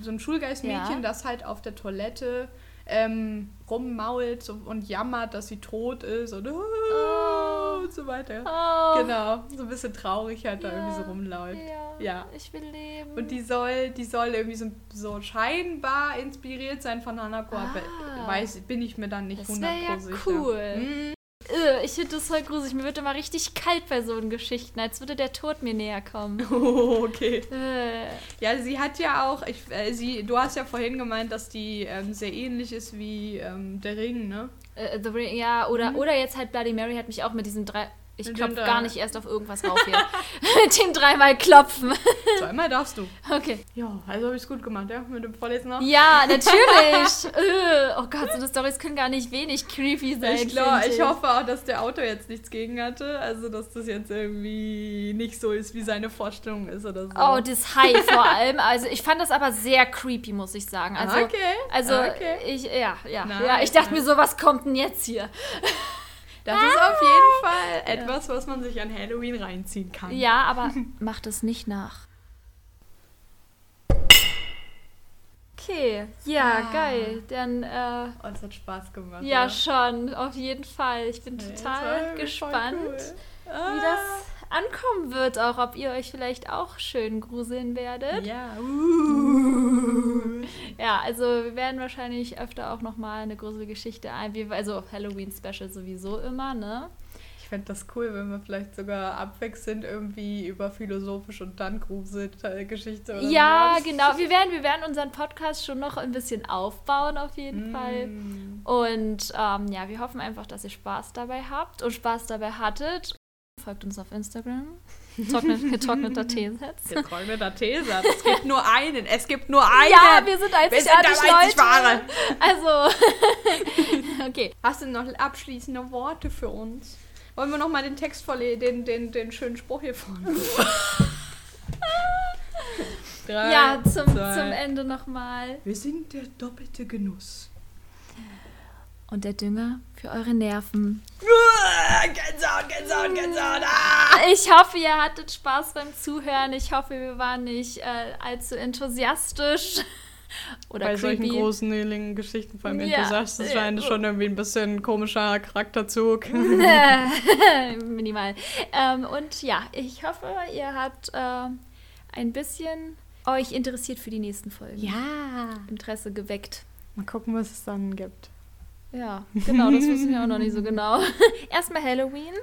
so ein Schulgeistmädchen, Ja. das halt auf der Toilette ähm, rummault und jammert, dass sie tot ist und, (laughs) oh. und so weiter. Oh. Genau, so ein bisschen traurig halt da irgendwie so rumläuft. Ja, Ja. ich will leben. Und die soll, die soll irgendwie so, so scheinbar inspiriert sein von Hanako, aber Ah. weiß, bin ich mir dann nicht Das wär ja 100% sicher. cool. Mhm. Äh, ich finde das voll gruselig. Mir wird immer richtig kalt bei so Geschichten, als würde der Tod mir näher kommen. Oh, (laughs) okay. Äh, Ja, sie hat ja auch, ich, äh, sie, du hast ja vorhin gemeint, dass die ähm, sehr ähnlich ist wie ähm, der Ring, ne? äh, The Ring, ja, oder, oder jetzt halt Bloody Mary hat mich auch mit diesen drei. Ich klopfe gar nicht erst auf irgendwas rauf hier. (laughs) mit dem dreimal klopfen. (laughs) Zweimal darfst du. Okay. Ja, also habe ich es gut gemacht, ja? Mit dem Vorlesen noch? Ja, (laughs) natürlich. äh, oh Gott, so eine Storys können gar nicht wenig creepy sein. Ich, glaub, find ich hoffe auch, dass der Autor jetzt nichts gegen hatte. Also, dass das jetzt irgendwie nicht so ist, wie seine Vorstellung ist oder so. Oh, das High vor allem. Also ich fand das aber sehr creepy, muss ich sagen. Also, okay. also okay. ich, ja, ja, Nice, ja. Ich dachte nice. mir so, was kommt denn jetzt hier? Das ist auf jeden Fall etwas, was man sich an Halloween reinziehen kann. Ja, aber (laughs) macht es nicht nach. Okay, ja, Ah. geil. Dann, äh, Oh, es hat Spaß gemacht. ja, oder? schon, auf jeden Fall. Ich bin Ja, total gespannt, cool. wie das ankommen wird, auch ob ihr euch vielleicht auch schön gruseln werdet. Ja. Uh. (laughs) Ja, also wir werden wahrscheinlich öfter auch nochmal eine Gruselgeschichte ein, wie- also Halloween-Special sowieso immer, ne? Ich fände das cool, wenn wir vielleicht sogar abwechselnd irgendwie über philosophisch und dann Gruselgeschichte oder Ja, sowas. genau. Wir werden, wir werden unseren Podcast schon noch ein bisschen aufbauen, auf jeden Fall. Mm. Und ähm, ja, wir hoffen einfach, dass ihr Spaß dabei habt und Spaß dabei hattet. Folgt uns auf Instagram. Trocknet, (laughs) getrockneter (laughs) Teesatz. Getrockneter Teesatz. Es gibt nur einen. Es gibt nur einen. Ja, wir sind Wir einzigartig, sind der einzig. Wahre. Also, (laughs) okay. Hast du noch abschließende Worte für uns? Wollen wir noch mal den Text vorlesen, den, den, den schönen Spruch hier vorne? Drei, Ja, zum, zwei. zum Ende nochmal. Wir sind der doppelte Genuss. Und der Dünger für eure Nerven. Gänsehaut, Gänsehaut, Gänsehaut. Ah! Ich hoffe, ihr hattet Spaß beim Zuhören. Ich hoffe, wir waren nicht äh, allzu enthusiastisch. (laughs) Oder Bei solchen creepy. großen Geschichten, vor allem wenn Ja, du sagst, das ja. war schon irgendwie ein bisschen komischer Charakterzug. (laughs) (laughs) Minimal. Ähm, und ja, ich hoffe, ihr habt äh, ein bisschen euch interessiert für die nächsten Folgen. Ja. Interesse geweckt. Mal gucken, was es dann gibt. Ja, genau, das wissen wir auch noch nicht so (laughs) genau. (laughs) Erstmal Halloween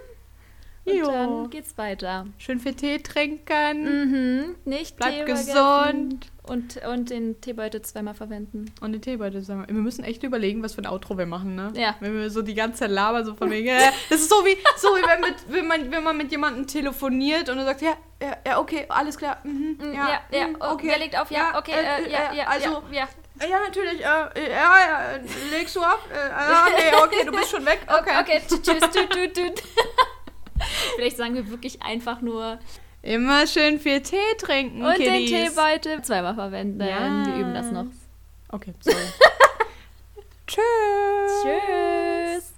und Jo. dann geht's weiter. Schön viel Tee trinken. Mhm, nicht Bleib Tee gesund. Und, und den Teebeutel zweimal verwenden. Und den Teebeutel sagen wir. Müssen echt überlegen, was für ein Outro wir machen, ne? Ja. Wenn wir so die ganze Zeit labern, so von wegen, äh, (laughs) das ist so wie, so wie wenn, mit, wenn, man, wenn man mit jemandem telefoniert und du sagst, ja, ja, ja, okay, alles klar, mhm, Mm, ja, Ja, ja, mm, oh, wer legt auf? Ja, okay, äh, ja, ja, also, ja, ja. ja, natürlich, äh, ja, ja, legst du ab? Äh, (laughs) nee, okay, du bist schon weg, okay. Okay, tschüss, tschüss, tschüss, tschüss. (laughs) Vielleicht sagen wir wirklich einfach nur Immer schön viel Tee trinken, und den Kiddies. Teebeutel zweimal verwenden. Ja. Wir üben das noch. Okay, sorry. (laughs) Tschüss.